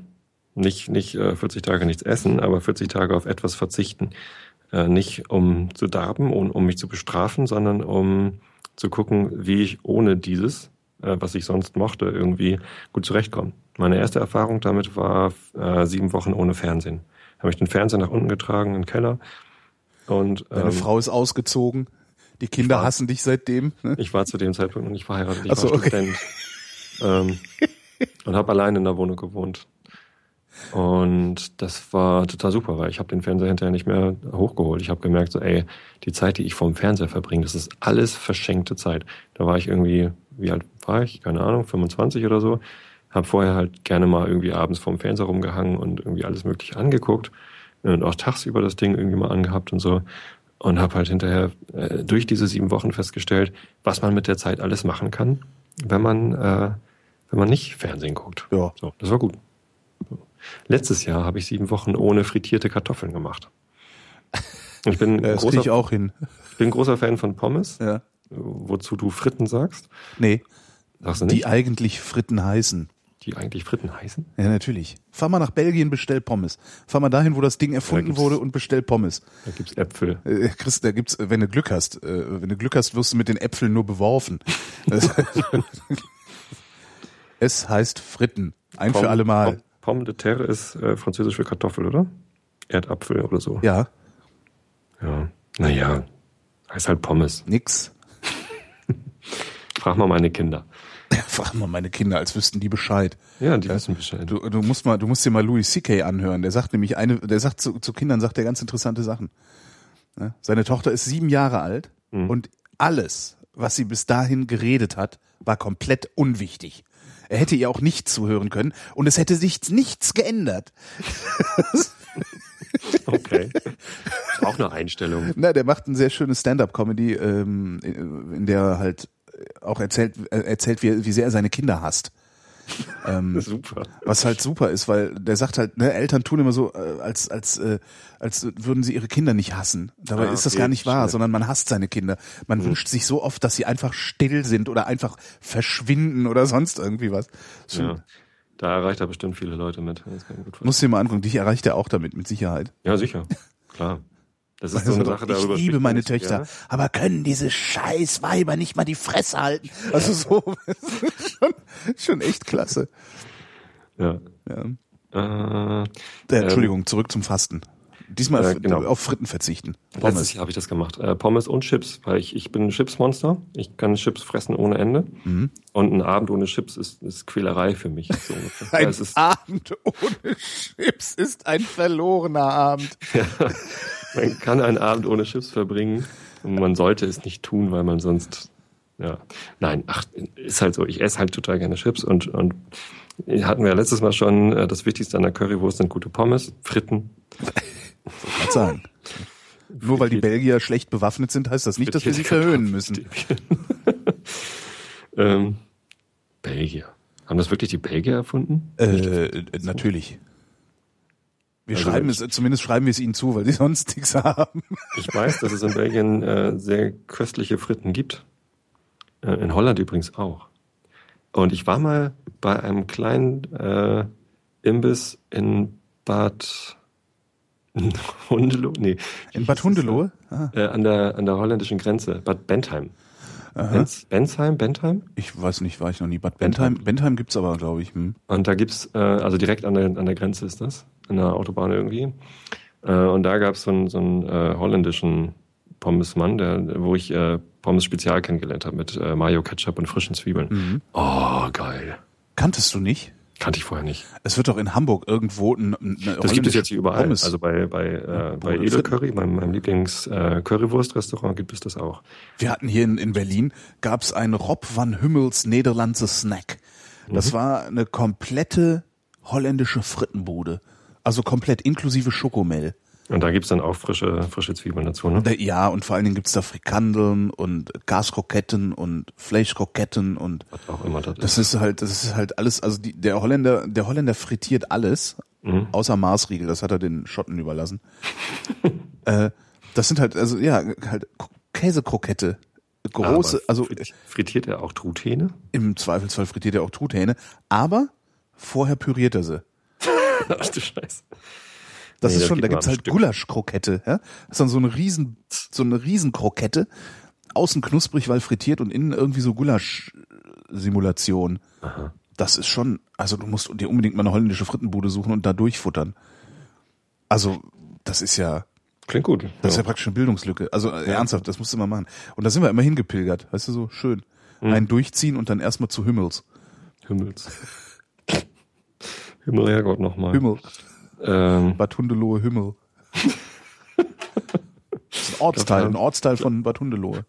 Speaker 3: nicht nicht äh, 40 Tage nichts essen, aber 40 Tage auf etwas verzichten. Äh, nicht um zu darben und um mich zu bestrafen, sondern um zu gucken, wie ich ohne dieses, äh, was ich sonst mochte, irgendwie gut zurechtkomme. Meine erste Erfahrung damit war äh, sieben Wochen ohne Fernsehen. Habe ich den Fernseher nach unten getragen in den Keller und
Speaker 2: Deine
Speaker 3: ähm,
Speaker 2: Frau ist ausgezogen. Die Kinder
Speaker 3: war-
Speaker 2: hassen dich seitdem. Ne?
Speaker 3: Ich war zu dem Zeitpunkt noch nicht verheiratet, ich
Speaker 2: Ach so,
Speaker 3: war
Speaker 2: okay.
Speaker 3: Student. Ähm, und habe allein in der Wohnung gewohnt. Und das war total super, weil ich habe den Fernseher hinterher nicht mehr hochgeholt. Ich habe gemerkt, so, ey, die Zeit, die ich vorm Fernseher verbringe, das ist alles verschenkte Zeit. Da war ich irgendwie, wie alt war ich? Keine Ahnung, 25 oder so. Habe vorher halt gerne mal irgendwie abends vorm Fernseher rumgehangen und irgendwie alles Mögliche angeguckt und auch tagsüber das Ding irgendwie mal angehabt und so und habe halt hinterher äh, durch diese sieben Wochen festgestellt, was man mit der Zeit alles machen kann, wenn man äh, wenn man nicht Fernsehen guckt.
Speaker 2: Ja.
Speaker 3: So, das war gut. Letztes Jahr habe ich sieben Wochen ohne frittierte Kartoffeln gemacht. Ich bin, *laughs*
Speaker 2: das
Speaker 3: großer,
Speaker 2: ich auch hin.
Speaker 3: ich bin großer Fan von Pommes,
Speaker 2: Ja.
Speaker 3: wozu du Fritten sagst.
Speaker 2: Nee,
Speaker 3: Sagst du
Speaker 2: die
Speaker 3: nicht?
Speaker 2: eigentlich Fritten heißen.
Speaker 3: Die eigentlich Fritten heißen?
Speaker 2: Ja, natürlich. Fahr mal nach Belgien, bestell Pommes. Fahr mal dahin, wo das Ding erfunden
Speaker 3: gibt's-
Speaker 2: wurde und bestell Pommes.
Speaker 3: Da gibt's Äpfel.
Speaker 2: Äh, Chris, da gibt's, äh, wenn du Glück hast, äh, wenn du Glück hast, wirst du mit den Äpfeln nur beworfen. *laughs* Es heißt Fritten. Ein für
Speaker 3: Pomme-
Speaker 2: alle Mal.
Speaker 3: Pomme- de terre ist äh, französisch für Kartoffel, oder? Erdapfel oder so.
Speaker 2: Ja,
Speaker 3: Ja. Naja, heißt halt Pommes.
Speaker 2: nix.
Speaker 3: Frag mal meine Kinder. *laughs*
Speaker 2: Frag mal meine Kinder, als wüssten die Bescheid.
Speaker 3: Ja, die wissen Bescheid.
Speaker 2: Du, du musst mal, du musst dir mal Louis C.K. anhören. Der sagt nämlich eine, der sagt zu, zu Kindern, sagt er ganz interessante Sachen. Ne? Seine Tochter ist sieben Jahre alt
Speaker 3: Mhm.
Speaker 2: und alles, was sie bis dahin geredet hat, war komplett unwichtig. Er hätte ihr auch nicht zuhören können und es hätte sich nichts geändert. *laughs*
Speaker 3: Okay. Auch eine Einstellung.
Speaker 2: Na, der macht ein sehr schönes Stand-up-Comedy, ähm, in der er halt auch erzählt, äh, erzählt, wie, wie sehr er seine Kinder hasst. Ähm, *laughs*
Speaker 3: Super.
Speaker 2: Was halt super ist, weil der sagt halt, ne, Eltern tun immer so, äh, als, als, äh, als würden sie ihre Kinder nicht hassen. Dabei
Speaker 3: Ah,
Speaker 2: ist das
Speaker 3: okay,
Speaker 2: gar nicht wahr,
Speaker 3: verstehe.
Speaker 2: sondern man hasst seine Kinder. Man wünscht sich so oft, dass sie einfach still sind oder einfach verschwinden oder sonst irgendwie was.
Speaker 3: Ja. Da erreicht er bestimmt viele Leute mit.
Speaker 2: Du dir mal angucken, dich erreicht er auch damit, mit Sicherheit.
Speaker 3: Ja, sicher. Klar. Das ist so
Speaker 2: Also,
Speaker 3: eine Sache, darüber
Speaker 2: ich liebe meine Töchter,
Speaker 3: gerne.
Speaker 2: aber können diese scheiß Weiber nicht mal die Fresse halten? Also so, *laughs* schon, schon echt klasse.
Speaker 3: Ja.
Speaker 2: Ja.
Speaker 3: Äh,
Speaker 2: Äh, Entschuldigung, zurück zum Fasten. Diesmal
Speaker 3: Äh,
Speaker 2: auf-
Speaker 3: genau.
Speaker 2: auf Fritten verzichten.
Speaker 3: Letztes
Speaker 2: Pommes.
Speaker 3: Jahr habe ich das gemacht. Äh, Pommes und Chips, weil ich, ich bin ein Chipsmonster. Ich kann Chips fressen ohne Ende.
Speaker 2: Mhm.
Speaker 3: Und ein Abend ohne Chips ist, ist Quälerei für mich. So. *laughs*
Speaker 2: Ein
Speaker 3: Ja, ist,
Speaker 2: Abend ohne Chips ist ein verlorener Abend.
Speaker 3: Man kann einen Abend ohne Chips verbringen und man sollte es nicht tun, weil man sonst, ja, nein, ach, ist halt so. Ich esse halt total gerne Chips und, und hatten wir letztes Mal schon, äh, das Wichtigste an der Currywurst sind gute Pommes, Fritten.
Speaker 2: Kann sagen. Nur weil die Belgier schlecht bewaffnet sind, heißt das nicht, dass wir sie verhöhnen müssen. *laughs*
Speaker 3: ähm, Belgier. Haben das wirklich die Belgier erfunden?
Speaker 2: Äh, natürlich. Wir
Speaker 3: Also
Speaker 2: schreiben
Speaker 3: ich-
Speaker 2: es, zumindest schreiben wir es ihnen zu, weil sie *laughs* sonst nichts haben.
Speaker 3: Ich weiß, dass es in Belgien äh, sehr köstliche Fritten gibt. Äh, in Holland übrigens auch. Und ich war mal bei einem kleinen äh, Imbiss in Bad *laughs* Hundelohe, nee,
Speaker 2: In Bad Hundelohe? Ah,
Speaker 3: äh, an der an der holländischen Grenze, Bad Bentheim. Benz, Bensheim, Bentheim.
Speaker 2: ich weiß nicht, war ich noch nie. Bad Bentheim, Bentheim gibt's aber, glaube ich. Hm.
Speaker 3: Und da gibt's, äh, also direkt an der, an der Grenze ist das, an der Autobahn irgendwie. Äh, und da gab's so einen, so einen äh, holländischen Pommesmann, der, wo ich äh, Pommes Spezial kennengelernt habe mit äh, Mayo, Ketchup und frischen Zwiebeln.
Speaker 2: Mhm.
Speaker 3: Oh, geil.
Speaker 2: Kanntest du nicht?
Speaker 3: Kannte ich vorher nicht.
Speaker 2: Es wird doch in Hamburg irgendwo ein, eine
Speaker 3: Das gibt es jetzt hier überall.
Speaker 2: Pommes.
Speaker 3: Also bei, bei, äh, bei Edel Curry, meinem, meinem Lieblings-Currywurst-Restaurant, gibt es das auch.
Speaker 2: Wir hatten hier in, in Berlin, gab's ein Rob van Hummels Nederlandse Snack. Das war eine komplette holländische Frittenbude. Also komplett inklusive Schokomel.
Speaker 3: Und da gibt's dann auch frische, frische Zwiebeln dazu, ne?
Speaker 2: Ja, und vor allen Dingen gibt's da Frikandeln und Gaskroketten und Fleischkroketten und
Speaker 3: Was auch immer das ist.
Speaker 2: das ist halt, das ist halt alles, also die, der Holländer, der Holländer frittiert alles,
Speaker 3: Mhm.
Speaker 2: außer Maßriegel, das hat er den Schotten überlassen. *laughs* äh, das sind halt, also ja, halt Käsekrokette große,
Speaker 3: Aber
Speaker 2: also
Speaker 3: frit- frittiert er auch Truthähne?
Speaker 2: im Zweifelsfall frittiert er auch Truthähne, aber vorher püriert er sie.
Speaker 3: Ach du Scheiße.
Speaker 2: Das
Speaker 3: Nee,
Speaker 2: ist
Speaker 3: das
Speaker 2: schon, da gibt's halt. Gulaschkrokette, ja? Das ist dann so eine riesen, so eine Riesenkrokette, außen knusprig, weil frittiert und innen irgendwie so Gulasch-Simulation. Das ist schon, also du musst dir unbedingt mal eine holländische Frittenbude suchen und da durchfuttern. Also, das ist ja,
Speaker 3: Klingt gut.
Speaker 2: das ist ja
Speaker 3: ja.
Speaker 2: praktisch eine Bildungslücke. Also äh, ernsthaft, das musst du mal machen. Und da sind wir immer hingepilgert, weißt du so, schön.
Speaker 3: Mhm.
Speaker 2: Einen durchziehen und dann erstmal zu Himmels.
Speaker 3: Himmels. Himmel, Herrgott nochmal.
Speaker 2: Himmel,
Speaker 3: Ähm,
Speaker 2: Bad Hundelohe, Himmel. Das *laughs* ist ein Ortsteil, ein Ortsteil von Bad Hundelohe.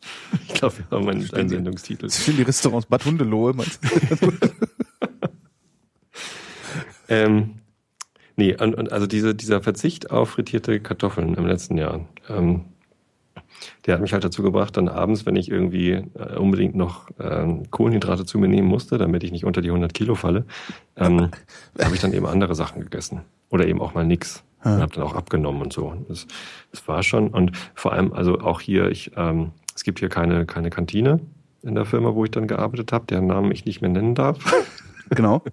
Speaker 3: ich glaube, wir haben einen, einen Sendungstitel.
Speaker 2: Das sind die Restaurants Bad Hundelohe. meinst du? *laughs*
Speaker 3: Ähm, nee, und, und also diese, dieser Verzicht auf frittierte Kartoffeln im letzten Jahr, ähm, der hat mich halt dazu gebracht, dann abends, wenn ich irgendwie äh, unbedingt noch ähm, Kohlenhydrate zu mir nehmen musste, damit ich nicht unter die 100 Kilo falle, ähm, *laughs* habe ich dann eben andere Sachen gegessen. Oder eben auch mal nix. Und habe dann auch abgenommen und so. Das, das war schon. Und vor allem, also auch hier, ich, ähm, es gibt hier keine, keine Kantine in der Firma, wo ich dann gearbeitet habe, deren Namen ich nicht mehr nennen darf. *laughs*
Speaker 2: Genau. *laughs*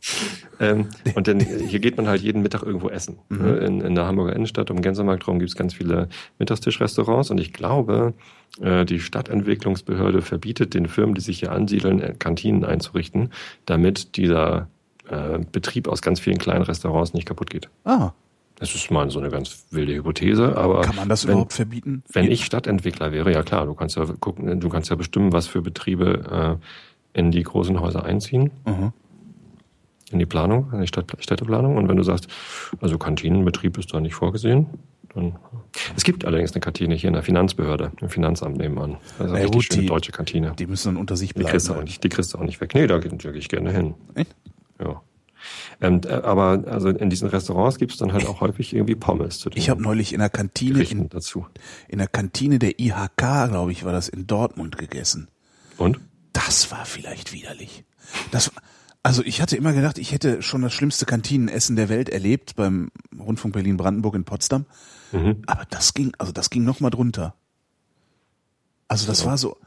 Speaker 3: Ähm, und dann hier geht man halt jeden Mittag irgendwo essen. Ne? In, in der Hamburger Innenstadt, um Gänsemarkt rum, gibt es ganz viele Mittagstischrestaurants und ich glaube, äh, die Stadtentwicklungsbehörde verbietet den Firmen, die sich hier ansiedeln, äh, Kantinen einzurichten, damit dieser äh, Betrieb aus ganz vielen kleinen Restaurants nicht kaputt geht.
Speaker 2: Ah,
Speaker 3: Das ist mal so eine ganz wilde Hypothese, aber
Speaker 2: kann man das
Speaker 3: wenn,
Speaker 2: überhaupt verbieten?
Speaker 3: wenn ich Stadtentwickler wäre, ja klar, du kannst ja gucken, du kannst ja bestimmen, was für Betriebe äh, in die großen Häuser einziehen
Speaker 2: Mhm.
Speaker 3: In die Planung, in die Stadt, Städteplanung. Und wenn du sagst, also Kantinenbetrieb ist da nicht vorgesehen, dann. Es gibt allerdings eine Kantine hier in der Finanzbehörde, im Finanzamt nebenan. Also eine richtig
Speaker 2: gut,
Speaker 3: schöne
Speaker 2: die-
Speaker 3: deutsche Kantine.
Speaker 2: Die müssen dann unter sich
Speaker 3: Die
Speaker 2: bleiben.
Speaker 3: kriegst, du auch nicht, die kriegst du auch nicht weg. Nee, da gehe geh ich gerne hin.
Speaker 2: Echt?
Speaker 3: Ja. Ähm, äh, aber also in diesen Restaurants gibt es dann halt auch häufig irgendwie Pommes zu
Speaker 2: Ich habe neulich in der Kantine,
Speaker 3: Gerichten
Speaker 2: in,
Speaker 3: dazu.
Speaker 2: in der Kantine der IHK, glaube ich, war das in Dortmund gegessen.
Speaker 3: Und?
Speaker 2: Das war vielleicht widerlich. Das, also ich hatte immer gedacht, ich hätte schon das schlimmste Kantinenessen der Welt erlebt beim Rundfunk Berlin Brandenburg in Potsdam.
Speaker 3: Mhm.
Speaker 2: Aber das ging, also das ging noch mal drunter. Also das war so,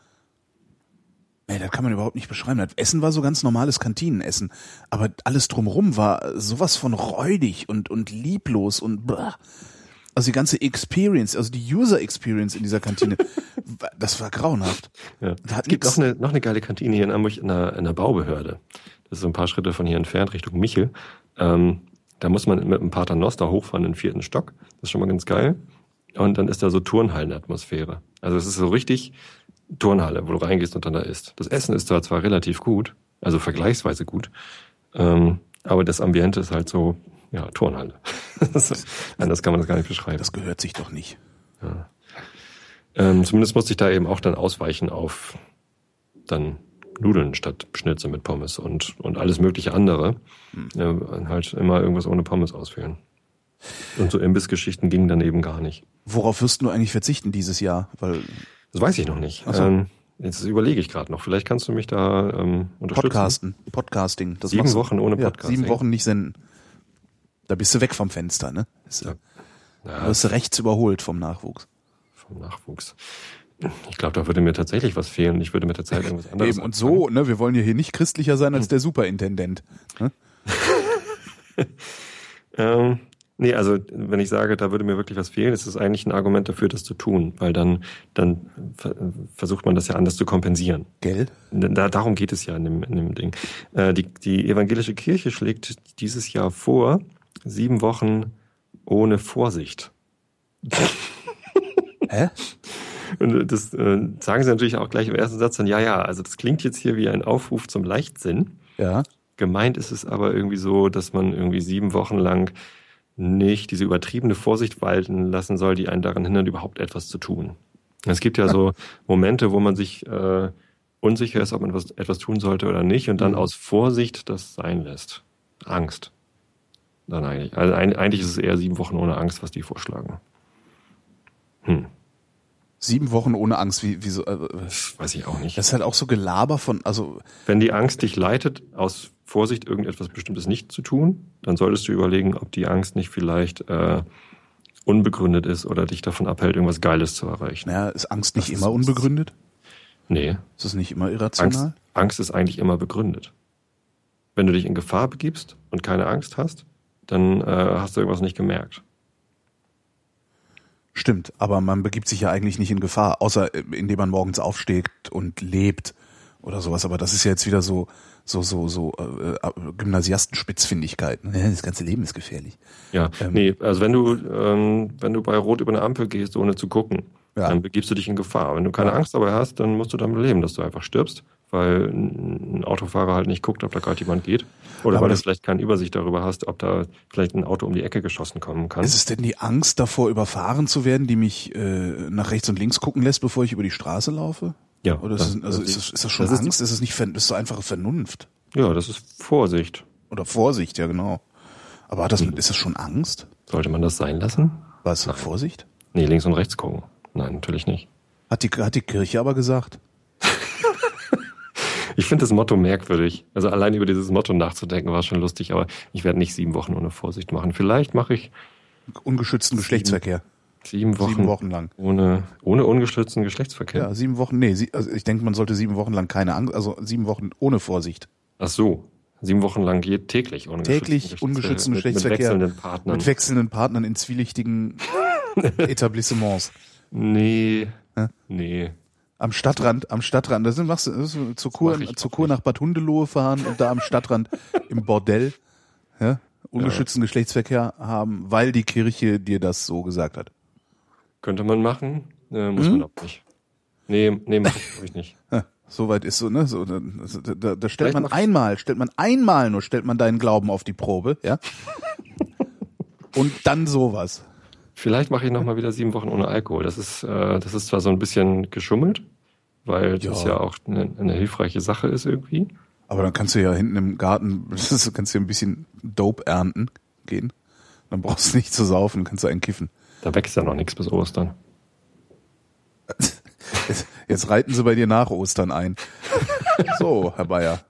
Speaker 2: nee, das kann man überhaupt nicht beschreiben. Das Essen war so ganz normales Kantinenessen, aber alles drumrum war sowas von räudig und und lieblos und blah. Also die ganze Experience, also die User Experience in dieser Kantine, *laughs* das war grauenhaft.
Speaker 3: Ja.
Speaker 2: Da
Speaker 3: Es gibt noch eine, noch eine geile Kantine hier in Hamburg in der, in der Baubehörde. Das ist so ein paar Schritte von hier entfernt, Richtung Michel. Ähm, da muss man mit einem Paternoster hochfahren in den vierten Stock. Das ist schon mal ganz geil. Und dann ist da so Turnhallenatmosphäre. Also es ist so richtig Turnhalle, wo du reingehst und dann da isst. Das Essen ist da zwar relativ gut, also vergleichsweise gut, ähm, aber das Ambiente ist halt so, ja, Turnhalle. *laughs* Anders kann man das gar nicht beschreiben.
Speaker 2: Das gehört sich doch nicht.
Speaker 3: Ähm, zumindest musste ich da eben auch dann ausweichen auf dann Nudeln statt Schnitzel mit Pommes und, und alles mögliche andere. Ja, halt immer irgendwas ohne Pommes auswählen. Und so Imbissgeschichten gingen dann eben gar nicht.
Speaker 2: Worauf wirst du eigentlich verzichten dieses Jahr? Weil
Speaker 3: Das weiß ich noch nicht.
Speaker 2: So.
Speaker 3: Ähm, jetzt überlege ich gerade noch. Vielleicht kannst du mich da ähm, unterstützen.
Speaker 2: Podcasten, Podcasting. Das
Speaker 3: Sieben Wochen ohne
Speaker 2: Ja,
Speaker 3: Podcasting.
Speaker 2: sieben Wochen nicht senden. Da bist du weg vom Fenster, ne? Bist du-
Speaker 3: Ja.
Speaker 2: Da
Speaker 3: Ja,
Speaker 2: wirst du rechts überholt vom Nachwuchs.
Speaker 3: vom Nachwuchs. Ich glaube, da würde mir tatsächlich was fehlen. Ich würde mit der Zeit irgendwas anderes
Speaker 2: Eben, und so, ne, wir wollen ja hier nicht christlicher sein als der Superintendent. Ne? *laughs*
Speaker 3: Ähm, nee, also wenn ich sage, da würde mir wirklich was fehlen, ist es eigentlich ein Argument dafür, das zu tun, weil dann, dann ver versucht man das ja anders zu kompensieren.
Speaker 2: Gell?
Speaker 3: Da, darum geht es ja in dem, in dem Ding. Äh, die, die evangelische Kirche schlägt dieses Jahr vor, sieben Wochen ohne Vorsicht.
Speaker 2: Hä? *laughs*
Speaker 3: Und das äh, sagen sie natürlich auch gleich im ersten Satz dann, ja, ja, also das klingt jetzt hier wie ein Aufruf zum Leichtsinn.
Speaker 2: Ja.
Speaker 3: Gemeint ist es aber irgendwie so, dass man irgendwie sieben Wochen lang nicht diese übertriebene Vorsicht walten lassen soll, die einen daran hindert, überhaupt etwas zu tun. Es gibt ja so *laughs* Momente, wo man sich äh, unsicher ist, ob man was, etwas tun sollte oder nicht und dann
Speaker 2: Mhm.
Speaker 3: aus Vorsicht das sein lässt. Angst. Dann eigentlich. Also eigentlich ist es eher sieben Wochen ohne Angst, was die vorschlagen. Hm,
Speaker 2: Sieben Wochen ohne Angst, wie, wie so, äh,
Speaker 3: weiß ich auch nicht.
Speaker 2: das ist halt auch so Gelaber von, also,
Speaker 3: Wenn die Angst dich leitet, aus Vorsicht irgendetwas Bestimmtes nicht zu tun, dann solltest du überlegen, ob die Angst nicht vielleicht äh, unbegründet ist oder dich davon abhält, irgendwas Geiles zu erreichen.
Speaker 2: naja, ist Angst nicht
Speaker 3: Das ist-
Speaker 2: immer unbegründet?
Speaker 3: Nee.
Speaker 2: Ist das nicht immer irrational?
Speaker 3: Angst, Angst ist eigentlich immer begründet. Wenn du dich in Gefahr begibst und keine Angst hast, dann äh, hast du irgendwas nicht gemerkt.
Speaker 2: Stimmt, aber man begibt sich ja eigentlich nicht in Gefahr, außer äh, indem man morgens aufsteht und lebt oder sowas. Aber das ist ja jetzt wieder so so so so äh, äh Gymnasiastenspitzfindigkeit. Ne? Das ganze Leben ist gefährlich.
Speaker 3: Ja,
Speaker 2: Ähm.
Speaker 3: nee, also wenn du ähm, wenn du bei Rot über eine Ampel gehst, ohne zu gucken,
Speaker 2: Ja.
Speaker 3: dann begibst du dich in Gefahr. Wenn du keine
Speaker 2: Ja.
Speaker 3: Angst dabei hast, dann musst du damit leben, dass du einfach stirbst, weil ein Autofahrer halt nicht guckt, ob da gerade jemand geht. Oder
Speaker 2: Aber
Speaker 3: weil du
Speaker 2: das-
Speaker 3: vielleicht keine Übersicht darüber hast, ob da vielleicht ein Auto um die Ecke geschossen kommen kann.
Speaker 2: Ist es denn die Angst davor, überfahren zu werden, die mich äh, nach rechts und links gucken lässt, bevor ich über die Straße laufe?
Speaker 3: ja,
Speaker 2: Oder ist, es, also ist, das, ist das schon
Speaker 3: das
Speaker 2: Angst? Ist es nicht ist so einfache Vernunft
Speaker 3: ja, das ist Vorsicht.
Speaker 2: oder Vorsicht? Ja, genau. Aber das, ist das schon Angst?
Speaker 3: Sollte man das sein lassen?
Speaker 2: Was? Vorsicht?
Speaker 3: Nee, links und rechts gucken. Nein, natürlich nicht.
Speaker 2: Hat die, hat die Kirche aber gesagt.
Speaker 3: Ich finde das Motto merkwürdig. Also allein über dieses Motto nachzudenken war schon lustig, aber ich werde nicht sieben Wochen ohne Vorsicht machen. Vielleicht mache ich
Speaker 2: Ungeschützten Geschlechtsverkehr.
Speaker 3: sieben Wochen,
Speaker 2: Sieben Wochen lang.
Speaker 3: ohne, ohne ungeschützten Geschlechtsverkehr.
Speaker 2: Ja, sieben Wochen, nee, also ich denke, man sollte sieben Wochen lang keine Angst, also sieben Wochen ohne Vorsicht.
Speaker 3: Ach so. Sieben Wochen lang geht täglich ohne
Speaker 2: Täglich ungeschützten
Speaker 3: mit, mit
Speaker 2: Geschlechtsverkehr.
Speaker 3: wechselnden Partnern.
Speaker 2: Mit wechselnden Partnern in zwielichtigen *laughs* Etablissements.
Speaker 3: nee.
Speaker 2: Hä?
Speaker 3: Nee.
Speaker 2: Am Stadtrand, am Stadtrand, da sind, machst du, zur Kur, zur Kur nach Bad Hundelohe fahren und da am Stadtrand *laughs* im Bordell, ja, ungeschützten Geschlechtsverkehr haben, weil die Kirche dir das so gesagt hat.
Speaker 3: Könnte man machen, äh, muss
Speaker 2: Hm?
Speaker 3: man aber nicht. Nee, nee, mach ich, glaub ich nicht. *laughs*
Speaker 2: Ja, Soweit ist so, ne? So, da, da, da stellt
Speaker 3: Vielleicht
Speaker 2: man einmal, stellt man einmal nur, stellt man deinen Glauben auf die Probe, ja? *laughs* Und dann sowas.
Speaker 3: Vielleicht mache ich noch mal wieder sieben Wochen ohne Alkohol. Das ist, äh, das ist zwar so ein bisschen geschummelt, weil das
Speaker 2: Ja.
Speaker 3: ja auch eine, eine hilfreiche Sache ist irgendwie.
Speaker 2: Aber dann kannst du ja hinten im Garten, *laughs* kannst du ja ein bisschen Dope ernten gehen. Dann brauchst du nicht zu saufen, kannst du einen kiffen.
Speaker 3: Da wächst ja noch nichts bis Ostern.
Speaker 2: Jetzt, *laughs* jetzt reiten sie bei dir nach Ostern ein. *laughs* So, Herr Bayer.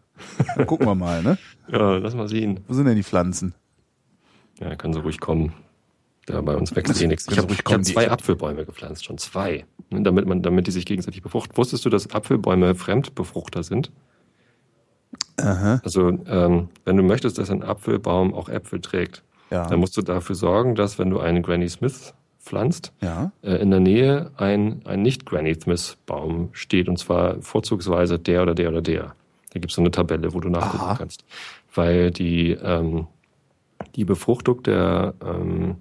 Speaker 2: Dann gucken wir mal, ne?
Speaker 3: Ja, lass mal sehen.
Speaker 2: Wo sind denn die Pflanzen?
Speaker 3: Ja, können sie ruhig kommen. Ja, bei uns wächst eh nichts. Ich habe hab zwei Apfelbäume gepflanzt, schon zwei. Ne, Damit man, damit die sich gegenseitig befruchten. Wusstest du, dass Apfelbäume Fremdbefruchter sind?
Speaker 2: Aha,
Speaker 3: Also, ähm, wenn du möchtest, dass ein Apfelbaum auch Äpfel trägt,
Speaker 2: ja.
Speaker 3: dann musst du dafür sorgen, dass wenn du einen Granny Smith pflanzt,
Speaker 2: Ja,
Speaker 3: äh, in der Nähe ein, ein nicht-Granny Smith-Baum steht, und zwar vorzugsweise der oder der oder der. Da gibt es so eine Tabelle, wo du nachgucken
Speaker 2: Aha.
Speaker 3: kannst. Weil die, ähm, die Befruchtung der, ähm,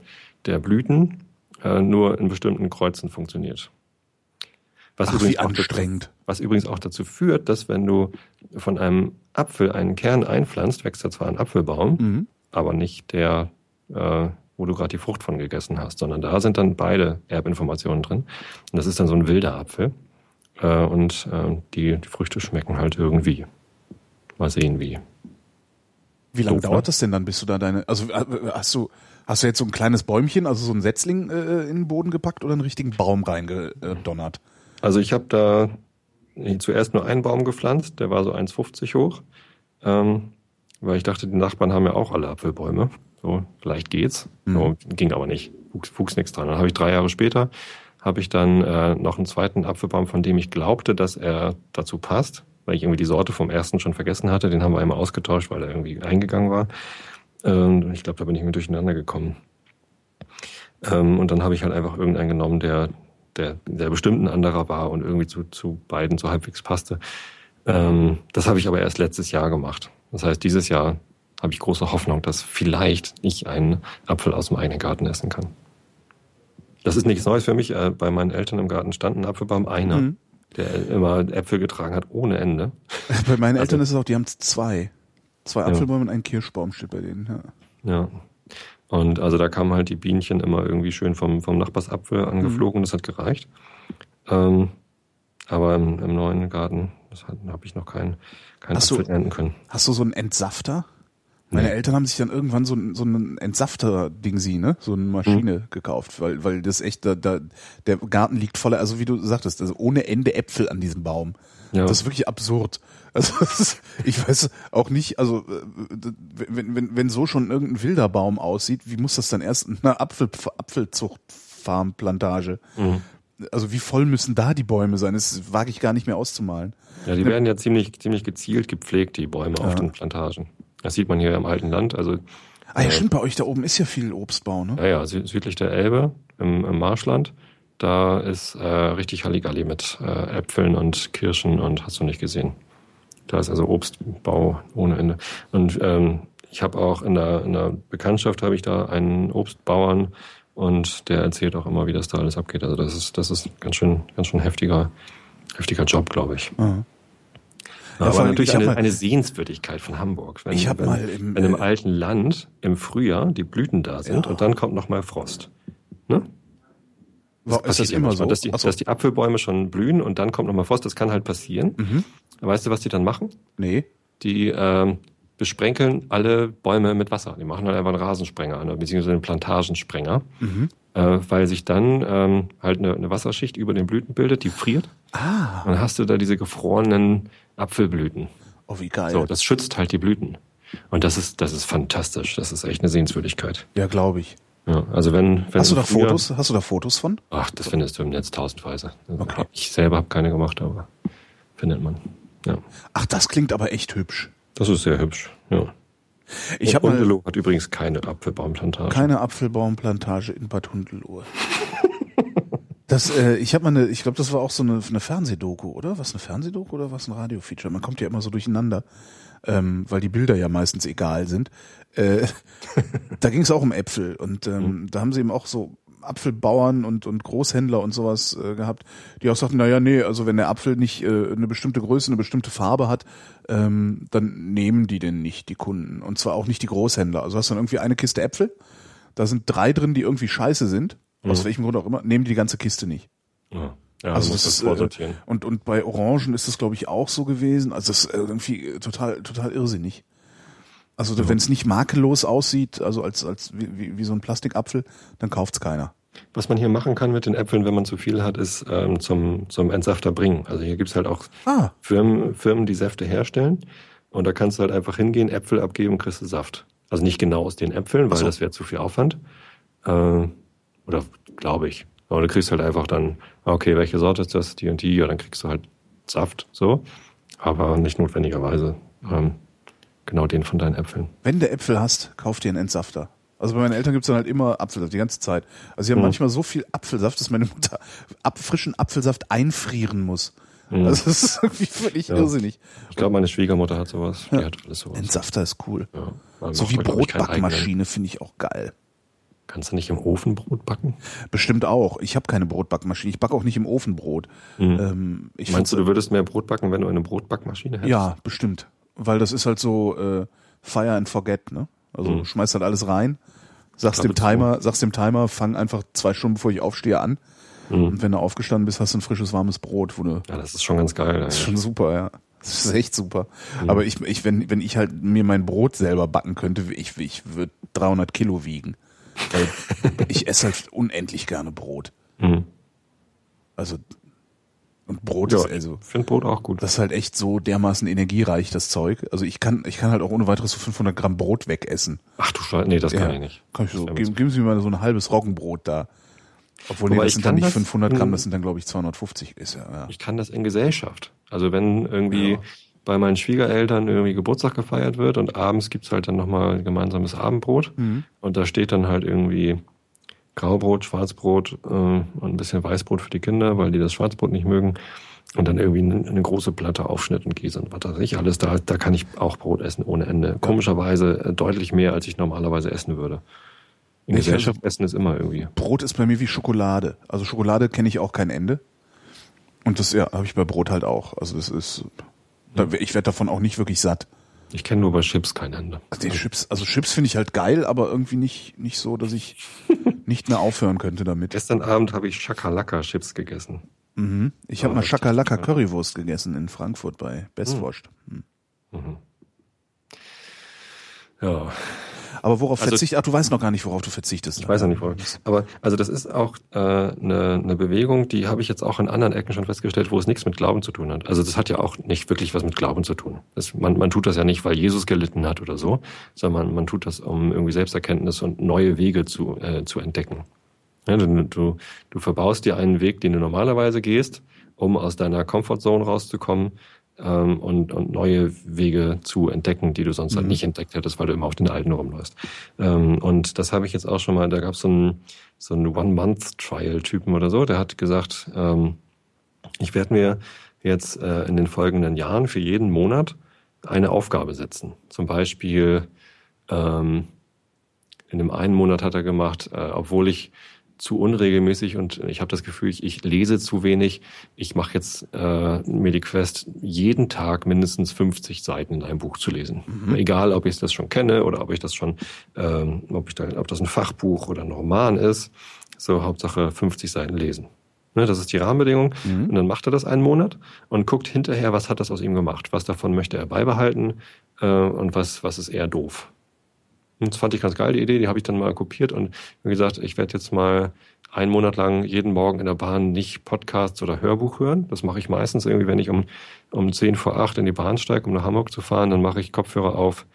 Speaker 3: der Blüten äh, nur in bestimmten Kreuzen funktioniert. Was
Speaker 2: Ach,
Speaker 3: übrigens, auch dazu, was übrigens auch dazu führt, dass wenn du von einem Apfel einen Kern einpflanzt, wächst da zwar ein Apfelbaum,
Speaker 2: Mhm.
Speaker 3: aber nicht der, äh, wo du gerade die Frucht von gegessen hast, sondern da sind dann beide Erbinformationen drin. Und das ist dann so ein wilder Apfel. Äh, und äh, die, die Früchte schmecken halt irgendwie. Mal sehen wie.
Speaker 2: Wie lange
Speaker 3: Doof, ne?
Speaker 2: dauert das denn dann, bis du da deine, also äh, hast du, hast du jetzt so ein kleines Bäumchen, also so ein Setzling äh, in den Boden gepackt oder einen richtigen Baum reingedonnert?
Speaker 3: Also ich habe da zuerst nur einen Baum gepflanzt, der war so 1,50 hoch, ähm, weil ich dachte, die Nachbarn haben ja auch alle Apfelbäume. So, vielleicht geht's.
Speaker 2: Mhm.
Speaker 3: So, ging aber nicht. Wuchs, wuchs nichts dran. Dann habe ich drei Jahre später habe ich dann äh, noch einen zweiten Apfelbaum, von dem ich glaubte, dass er dazu passt, weil ich irgendwie die Sorte vom ersten schon vergessen hatte. Den haben wir einmal ausgetauscht, weil er irgendwie eingegangen war. Ähm, ich glaube, da bin ich mir durcheinander gekommen. Ähm, und dann habe ich halt einfach irgendeinen genommen, der, der, der bestimmt ein anderer war und irgendwie zu, zu beiden so halbwegs passte. Ähm, das habe ich aber erst letztes Jahr gemacht. Das heißt, dieses Jahr habe ich große Hoffnung, dass vielleicht ich einen Apfel aus dem eigenen Garten essen kann. Das ist nichts Neues für mich. Äh, Bei meinen Eltern im Garten stand ein Apfelbaum, einer,
Speaker 2: Mhm.
Speaker 3: der immer Äpfel getragen hat ohne Ende. *laughs*
Speaker 2: Bei meinen
Speaker 3: Also-
Speaker 2: Eltern ist es auch, die haben zwei. Zwei Apfelbäume und ein Kirschbaum steht bei denen. Ja.
Speaker 3: Ja. Und also da kamen halt die Bienchen immer irgendwie schön vom, vom Nachbarsapfel angeflogen und das hat gereicht. Ähm, aber im, im neuen Garten, das habe ich noch keinen keinen
Speaker 2: Hast du-
Speaker 3: Apfel ernten können.
Speaker 2: Hast du so einen Entsafter? Meine
Speaker 3: Nee.
Speaker 2: Eltern haben sich dann irgendwann so, ein- so einen Entsafter-Ding sie, ne? So eine Maschine
Speaker 3: Mhm.
Speaker 2: gekauft, weil, weil das echt, da, da, der Garten liegt voller, also wie du sagtest, also ohne Ende Äpfel an diesem Baum.
Speaker 3: Ja.
Speaker 2: Das ist wirklich absurd. Also *laughs* ich weiß auch nicht, also äh, wenn, wenn, wenn so schon irgendein wilder Baum aussieht, wie muss das dann erst in einer Apfel, Apfelzuchtfarmplantage?
Speaker 3: Mhm.
Speaker 2: also wie voll müssen da die Bäume sein? Das wage ich gar nicht mehr auszumalen.
Speaker 3: Ja, die werden ja ziemlich, ziemlich gezielt gepflegt, die Bäume auf den Plantagen. Das sieht man hier im alten Land. Also
Speaker 2: Ah ja,
Speaker 3: Äh,
Speaker 2: stimmt, bei euch da oben ist ja viel Obstbau, ne?
Speaker 3: Ja, ja, sü südlich der Elbe, im, im Marschland, da ist äh, richtig Halligalli mit äh, Äpfeln und Kirschen und hast du nicht gesehen. Da ist also Obstbau ohne Ende. Und ähm, ich habe auch in der, in der Bekanntschaft habe ich da einen Obstbauern und der erzählt auch immer, wie das da alles abgeht. Also das ist, das ist ganz schön, ganz schön heftiger, heftiger Job, glaube ich.
Speaker 2: Aha. Ja,
Speaker 3: aber natürlich eine,
Speaker 2: mal-
Speaker 3: eine Sehenswürdigkeit von Hamburg. Wenn,
Speaker 2: Ich hab
Speaker 3: wenn,
Speaker 2: mal im,
Speaker 3: wenn im
Speaker 2: äh,
Speaker 3: alten Land im Frühjahr die Blüten da sind
Speaker 2: Ja.
Speaker 3: und dann kommt noch mal Frost. Ne?
Speaker 2: War, ist das immer so?
Speaker 3: Dass die,
Speaker 2: so.
Speaker 3: dass die Apfelbäume schon blühen und dann kommt noch mal Frost, das kann halt passieren.
Speaker 2: Mhm.
Speaker 3: Weißt du, was die dann machen?
Speaker 2: Nee.
Speaker 3: Die ähm, besprenkeln alle Bäume mit Wasser. Die machen halt einfach einen Rasensprenger, ne, beziehungsweise einen Plantagensprenger,
Speaker 2: Mhm.
Speaker 3: äh, weil sich dann ähm, halt eine, eine Wasserschicht über den Blüten bildet, die friert.
Speaker 2: Ah,
Speaker 3: Dann hast du da diese gefrorenen Apfelblüten.
Speaker 2: oh wie geil.
Speaker 3: So, das schützt halt die Blüten. Und das ist, das ist fantastisch. Das ist echt eine Sehenswürdigkeit.
Speaker 2: ja, glaube ich.
Speaker 3: Ja, also wenn, wenn
Speaker 2: Hast du da
Speaker 3: früher-
Speaker 2: Fotos? Hast du da Fotos von?
Speaker 3: Ach, das findest du im Netz tausendweise. Also
Speaker 2: Okay.
Speaker 3: Ich selber habe keine gemacht, aber findet man. Ja,
Speaker 2: Ach, das klingt aber echt hübsch.
Speaker 3: das ist sehr hübsch. Ja.
Speaker 2: Ich habe mal
Speaker 3: Hundeloh hat übrigens keine Apfelbaumplantage.
Speaker 2: keine Apfelbaumplantage in Bad Hundelohe. *laughs* Das, äh, ich habe mal eine, ich glaube, das war auch so eine, eine Fernsehdoku, oder? Was eine Fernsehdoku oder was ein Radiofeature? Man kommt ja immer so durcheinander, ähm, weil die Bilder ja meistens egal sind. Äh, *laughs* da ging es auch um Äpfel und ähm, da haben sie eben auch so Apfelbauern und, und Großhändler und sowas äh, gehabt, die auch sagten, naja, nee, also wenn der Apfel nicht äh, eine bestimmte Größe, eine bestimmte Farbe hat, ähm, dann nehmen die den nicht, die Kunden. Und zwar auch nicht die Großhändler. Also hast du dann irgendwie eine Kiste Äpfel, da sind drei drin, die irgendwie scheiße sind, aus welchem Grund auch immer, nehmen die die ganze Kiste nicht.
Speaker 3: Ja, ja
Speaker 2: Also das
Speaker 3: das
Speaker 2: ist, äh. Und, und bei Orangen ist das, glaube ich, auch so gewesen. Also das ist irgendwie total, total irrsinnig. Also wenn es nicht makellos aussieht, also als, als wie, wie, wie so ein Plastikapfel, dann kauft's keiner.
Speaker 3: Was man hier machen kann mit den Äpfeln, wenn man zu viel hat, ist ähm, zum, zum Entsafter bringen. Also hier gibt's halt auch
Speaker 2: Ah,
Speaker 3: Firmen, Firmen, die Säfte herstellen. Und da kannst du halt einfach hingehen, Äpfel abgeben kriegst du Saft. Also nicht genau aus den Äpfeln, weil
Speaker 2: so.
Speaker 3: das wäre zu viel Aufwand. Äh, oder glaube ich. Aber du kriegst halt einfach dann, okay, welche Sorte ist das, die und die, ja, dann kriegst du halt Saft, so. Aber nicht notwendigerweise ähm, genau den von deinen Äpfeln.
Speaker 2: wenn du Äpfel hast, kauf dir einen Entsafter. Also bei meinen Eltern gibt's dann halt immer Apfelsaft, die ganze Zeit. Also sie haben
Speaker 3: Mhm.
Speaker 2: manchmal so viel Apfelsaft, dass meine Mutter ab, frischen Apfelsaft einfrieren muss.
Speaker 3: Mhm.
Speaker 2: Also das ist irgendwie völlig
Speaker 3: Ja.
Speaker 2: irrsinnig.
Speaker 3: Ich glaube, meine Schwiegermutter hat sowas. Die hat alles sowas.
Speaker 2: Entsafter ist cool.
Speaker 3: Ja,
Speaker 2: So wie. Brotbackmaschine finde ich auch geil.
Speaker 3: Kannst du nicht im Ofen Brot backen?
Speaker 2: Bestimmt auch. Ich habe keine Brotbackmaschine. Ich backe auch nicht im Ofen Brot. Ähm, ich
Speaker 3: Mhm. Meinst du, du würdest mehr Brot backen, wenn du eine Brotbackmaschine hättest?
Speaker 2: Ja, bestimmt. Weil das ist halt so äh, Fire and Forget, ne? Also
Speaker 3: Mhm.
Speaker 2: schmeißt halt alles rein, sagst dem Timer, sagst dem Timer, fang einfach zwei Stunden bevor ich aufstehe an.
Speaker 3: Mhm.
Speaker 2: Und wenn du aufgestanden bist, hast du ein frisches warmes Brot, wo du
Speaker 3: Ja, das ist schon ganz geil.
Speaker 2: das ist schon super, ja. Das ist echt super.
Speaker 3: Mhm.
Speaker 2: Aber ich, ich, wenn, wenn ich halt mir mein Brot selber backen könnte, ich, ich würde 300 Kilo wiegen. Weil *laughs* ich esse halt unendlich gerne Brot.
Speaker 3: Mhm.
Speaker 2: Also, und Brot
Speaker 3: Ja,
Speaker 2: ist also,
Speaker 3: ich finde Brot auch gut.
Speaker 2: das ist halt echt so dermaßen energiereich, das Zeug. Also ich kann, ich kann halt auch ohne weiteres so 500 Gramm Brot wegessen.
Speaker 3: Ach du Scheiße, nee, das kann
Speaker 2: Ja.
Speaker 3: ich nicht.
Speaker 2: Kann ich so, geben, geben Sie mir mal so ein halbes Roggenbrot da. Obwohl, nee, das sind dann
Speaker 3: kann
Speaker 2: nicht
Speaker 3: das
Speaker 2: 500 Gramm, das sind dann, glaube ich, 250. Ist ja, ja.
Speaker 3: Ich kann das in Gesellschaft. Also wenn irgendwie
Speaker 2: Ja.
Speaker 3: bei meinen Schwiegereltern irgendwie Geburtstag gefeiert wird und abends gibt's halt dann nochmal ein gemeinsames Abendbrot
Speaker 2: Mhm.
Speaker 3: und da steht dann halt irgendwie Graubrot, Schwarzbrot äh, und ein bisschen Weißbrot für die Kinder, weil die das Schwarzbrot nicht mögen. Und dann irgendwie eine, eine große Platte Aufschnitt und Käse und was weiß ich alles. Da, da kann ich auch Brot essen ohne Ende. Komischerweise äh, deutlich mehr, als ich normalerweise essen würde. In
Speaker 2: Ich-
Speaker 3: Gesellschaft essen ist immer irgendwie.
Speaker 2: Brot ist bei mir wie Schokolade. Also Schokolade kenne ich auch kein Ende. Und das ja, habe ich bei Brot halt auch. Also das ist, da, ich werde davon auch nicht wirklich satt.
Speaker 3: Ich kenne nur bei Chips kein Ende.
Speaker 2: Also Chips, also Chips finde ich halt geil, aber irgendwie nicht, nicht so, dass ich *laughs* nicht mehr aufhören könnte damit.
Speaker 3: Gestern Abend habe ich Chakalaka-Chips gegessen.
Speaker 2: Mhm. Ich habe
Speaker 3: Oh,
Speaker 2: mal
Speaker 3: das ist
Speaker 2: Chakalaka
Speaker 3: geil.
Speaker 2: Currywurst gegessen in Frankfurt bei Bestwurst. Mhm.
Speaker 3: Ja,
Speaker 2: Aber worauf
Speaker 3: Also-
Speaker 2: verzichtest Ach, du weißt noch gar nicht, worauf du verzichtest.
Speaker 3: ich weiß ja nicht, woran. Aber also das ist auch äh, eine, eine Bewegung, die habe ich jetzt auch in anderen Ecken schon festgestellt, wo es nichts mit Glauben zu tun hat. Also das hat ja auch nicht wirklich was mit Glauben zu tun. Das, man, man tut das ja nicht, weil Jesus gelitten hat oder so, sondern man, man tut das, um irgendwie Selbsterkenntnis und neue Wege zu, äh, zu entdecken. Ja, du, du, du verbaust dir einen Weg, den du normalerweise gehst, um aus deiner Comfortzone rauszukommen ähm, und, und neue Wege zu entdecken, die du sonst halt mhm. halt nicht entdeckt hättest, weil du immer auf den alten rumläufst. Ähm, und das habe ich jetzt auch schon mal, da gab es so einen, so einen One-Month-Trial-Typen oder so, der hat gesagt, ähm, ich werde mir jetzt äh, in den folgenden Jahren für jeden Monat eine Aufgabe setzen. Zum Beispiel ähm, in dem einen Monat hat er gemacht, äh, obwohl ich zu unregelmäßig und ich habe das Gefühl, ich, ich lese zu wenig. Ich mache jetzt äh, mir die Quest, jeden Tag mindestens 50 Seiten in einem Buch zu lesen. Mhm. Egal, ob ich das schon kenne oder ob ich das schon, ähm, ob, ich da, ob das ein Fachbuch oder ein Roman ist. So Hauptsache 50 Seiten lesen. Ne, das ist die Rahmenbedingung. Mhm. Und dann macht er das einen Monat und guckt hinterher, was hat das aus ihm gemacht. Was davon möchte er beibehalten äh, und was, was ist eher doof. Und das fand ich ganz geil, die Idee, die habe ich dann mal kopiert und wie gesagt, ich werde jetzt mal einen Monat lang jeden Morgen in der Bahn nicht Podcasts oder Hörbuch hören. Das mache ich meistens irgendwie, wenn ich um, um 10 vor 8 in die Bahn steige, um nach Hamburg zu fahren, dann mache ich Kopfhörer auf,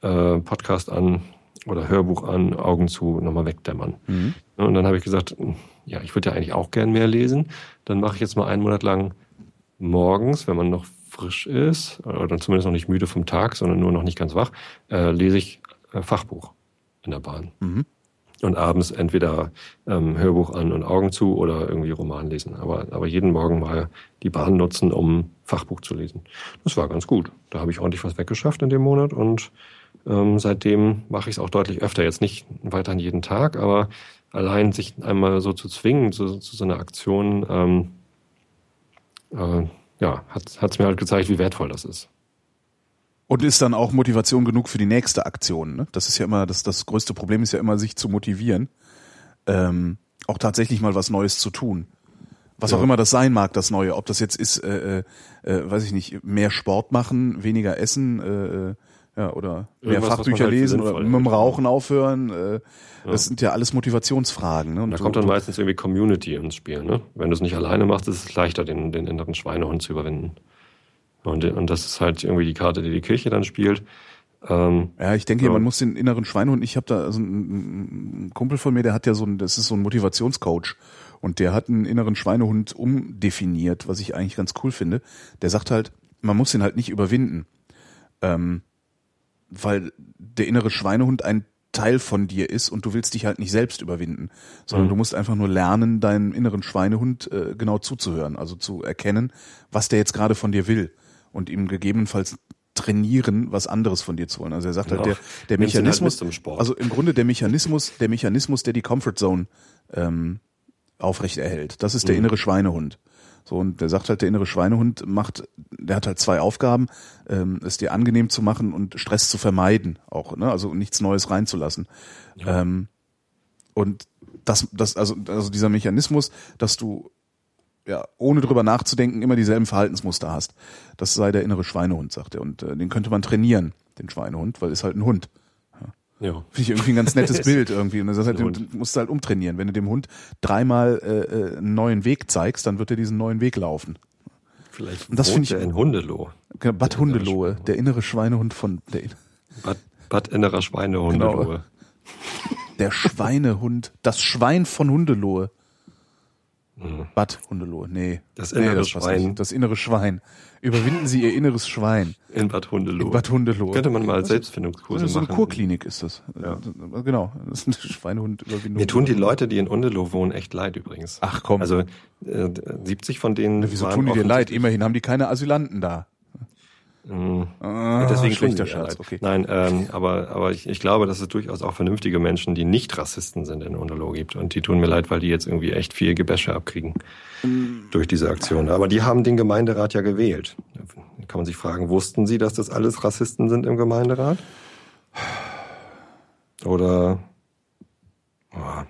Speaker 3: äh, Podcast an oder Hörbuch an, Augen zu, nochmal wegdämmern. Mhm. Und dann habe ich gesagt, ja, ich würde ja eigentlich auch gern mehr lesen. Dann mache ich jetzt mal einen Monat lang morgens, wenn man noch frisch ist oder zumindest noch nicht müde vom Tag, sondern nur noch nicht ganz wach, äh, lese ich Fachbuch in der Bahn. Mhm. Und abends entweder ähm, Hörbuch an und Augen zu oder irgendwie Roman lesen. Aber, aber jeden Morgen mal die Bahn nutzen, um Fachbuch zu lesen. Das war ganz gut. Da habe ich ordentlich was weggeschafft in dem Monat und ähm, seitdem mache ich es auch deutlich öfter. Jetzt nicht weiterhin jeden Tag, aber allein sich einmal so zu zwingen zu, zu so einer Aktion, ähm, äh, ja, hat es mir halt gezeigt, wie wertvoll das ist.
Speaker 2: Und ist dann auch Motivation genug für die nächste Aktion. Ne? Das ist ja immer, das, das größte Problem ist ja immer, sich zu motivieren, ähm, auch tatsächlich mal was Neues zu tun. Was ja. auch immer das sein mag, das Neue. Ob das jetzt ist, äh, äh, äh weiß ich nicht, mehr Sport machen, weniger essen, äh, äh ja, oder mehr Irgendwas, Fachbücher halt lesen oder mit dem Rauchen aufhören. Äh, ja. Das sind ja alles Motivationsfragen. Ne?
Speaker 3: Und da kommt dann meistens irgendwie Community ins Spiel. Ne? Wenn du es nicht alleine machst, ist es leichter, den, den inneren Schweinehund zu überwinden. Und, und das ist halt irgendwie die Karte, die die Kirche dann spielt.
Speaker 2: Ähm, ja, ich denke, ja. man muss den inneren Schweinehund, ich habe da also ein, Kumpel von mir, der hat ja so ein, das ist so ein Motivationscoach und der hat einen inneren Schweinehund umdefiniert, was ich eigentlich ganz cool finde. Der sagt halt, man muss den halt nicht überwinden, ähm, weil der innere Schweinehund ein Teil von dir ist und du willst dich halt nicht selbst überwinden, sondern mhm. du musst einfach nur lernen, deinem inneren Schweinehund äh, genau zuzuhören, also zu erkennen, was der jetzt gerade von dir will und ihm gegebenenfalls trainieren, was anderes von dir zu wollen. Also er sagt halt, genau. halt, der, der Mechanismus, halt also im Grunde der Mechanismus, der Mechanismus, der die Comfort Zone ähm, aufrechterhält. Das ist der mhm. innere Schweinehund. So, und der sagt halt, der innere Schweinehund macht, der hat halt zwei Aufgaben, ähm, es dir angenehm zu machen und Stress zu vermeiden, auch, ne? Also nichts Neues reinzulassen. Ja. Ähm, und das, das, also, also dieser Mechanismus, dass du ja, ohne drüber nachzudenken, immer dieselben Verhaltensmuster hast. Das sei der innere Schweinehund, sagt er. Und äh, den könnte man trainieren, den Schweinehund, weil ist halt ein Hund. Ja. ja. Finde ich irgendwie ein ganz nettes *laughs* Bild irgendwie. Und das heißt, halt, du musst halt umtrainieren. Wenn du dem Hund dreimal äh, äh, einen neuen Weg zeigst, dann wird er diesen neuen Weg laufen.
Speaker 3: Vielleicht und das finde ich in Hundeloh.
Speaker 2: Genau, Bad Hundelohe, der innere Schweinehund von der
Speaker 3: Bad, Bad innerer Schweinehundelohe. Genau.
Speaker 2: Der Schweinehund, das Schwein von Hundelohe. Mhm. Bad Hundelohe, nee.
Speaker 3: Das innere nee, das Schwein.
Speaker 2: Das innere Schwein. Überwinden Sie Ihr inneres Schwein.
Speaker 3: In Bad Hundelohe.
Speaker 2: In Bad Hundelohe.
Speaker 3: Könnte man mal als Selbstfindungskurse
Speaker 2: machen.
Speaker 3: So
Speaker 2: eine Kurklinik ist das. Ja. Genau. Das ist eine Schweinehundüberwindung.
Speaker 3: Mir tun die Leute, die in Hundelohe wohnen, echt leid übrigens.
Speaker 2: Ach komm.
Speaker 3: Also äh, 70 von denen.
Speaker 2: Ja, wieso tun die dir leid? Immerhin haben die keine Asylanten da.
Speaker 3: Mhm. Ah, Deswegen schlechter Scherz. Okay. Nein, ähm, aber, aber ich, ich glaube, dass es durchaus auch vernünftige Menschen, die nicht Rassisten sind, in Unterlo gibt. Und die tun mir leid, weil die jetzt irgendwie echt viel Gebäsche abkriegen mhm. durch diese Aktion. Aber die haben den Gemeinderat ja gewählt. Da kann man sich fragen, wussten sie, dass das alles Rassisten sind im Gemeinderat? Oder oh,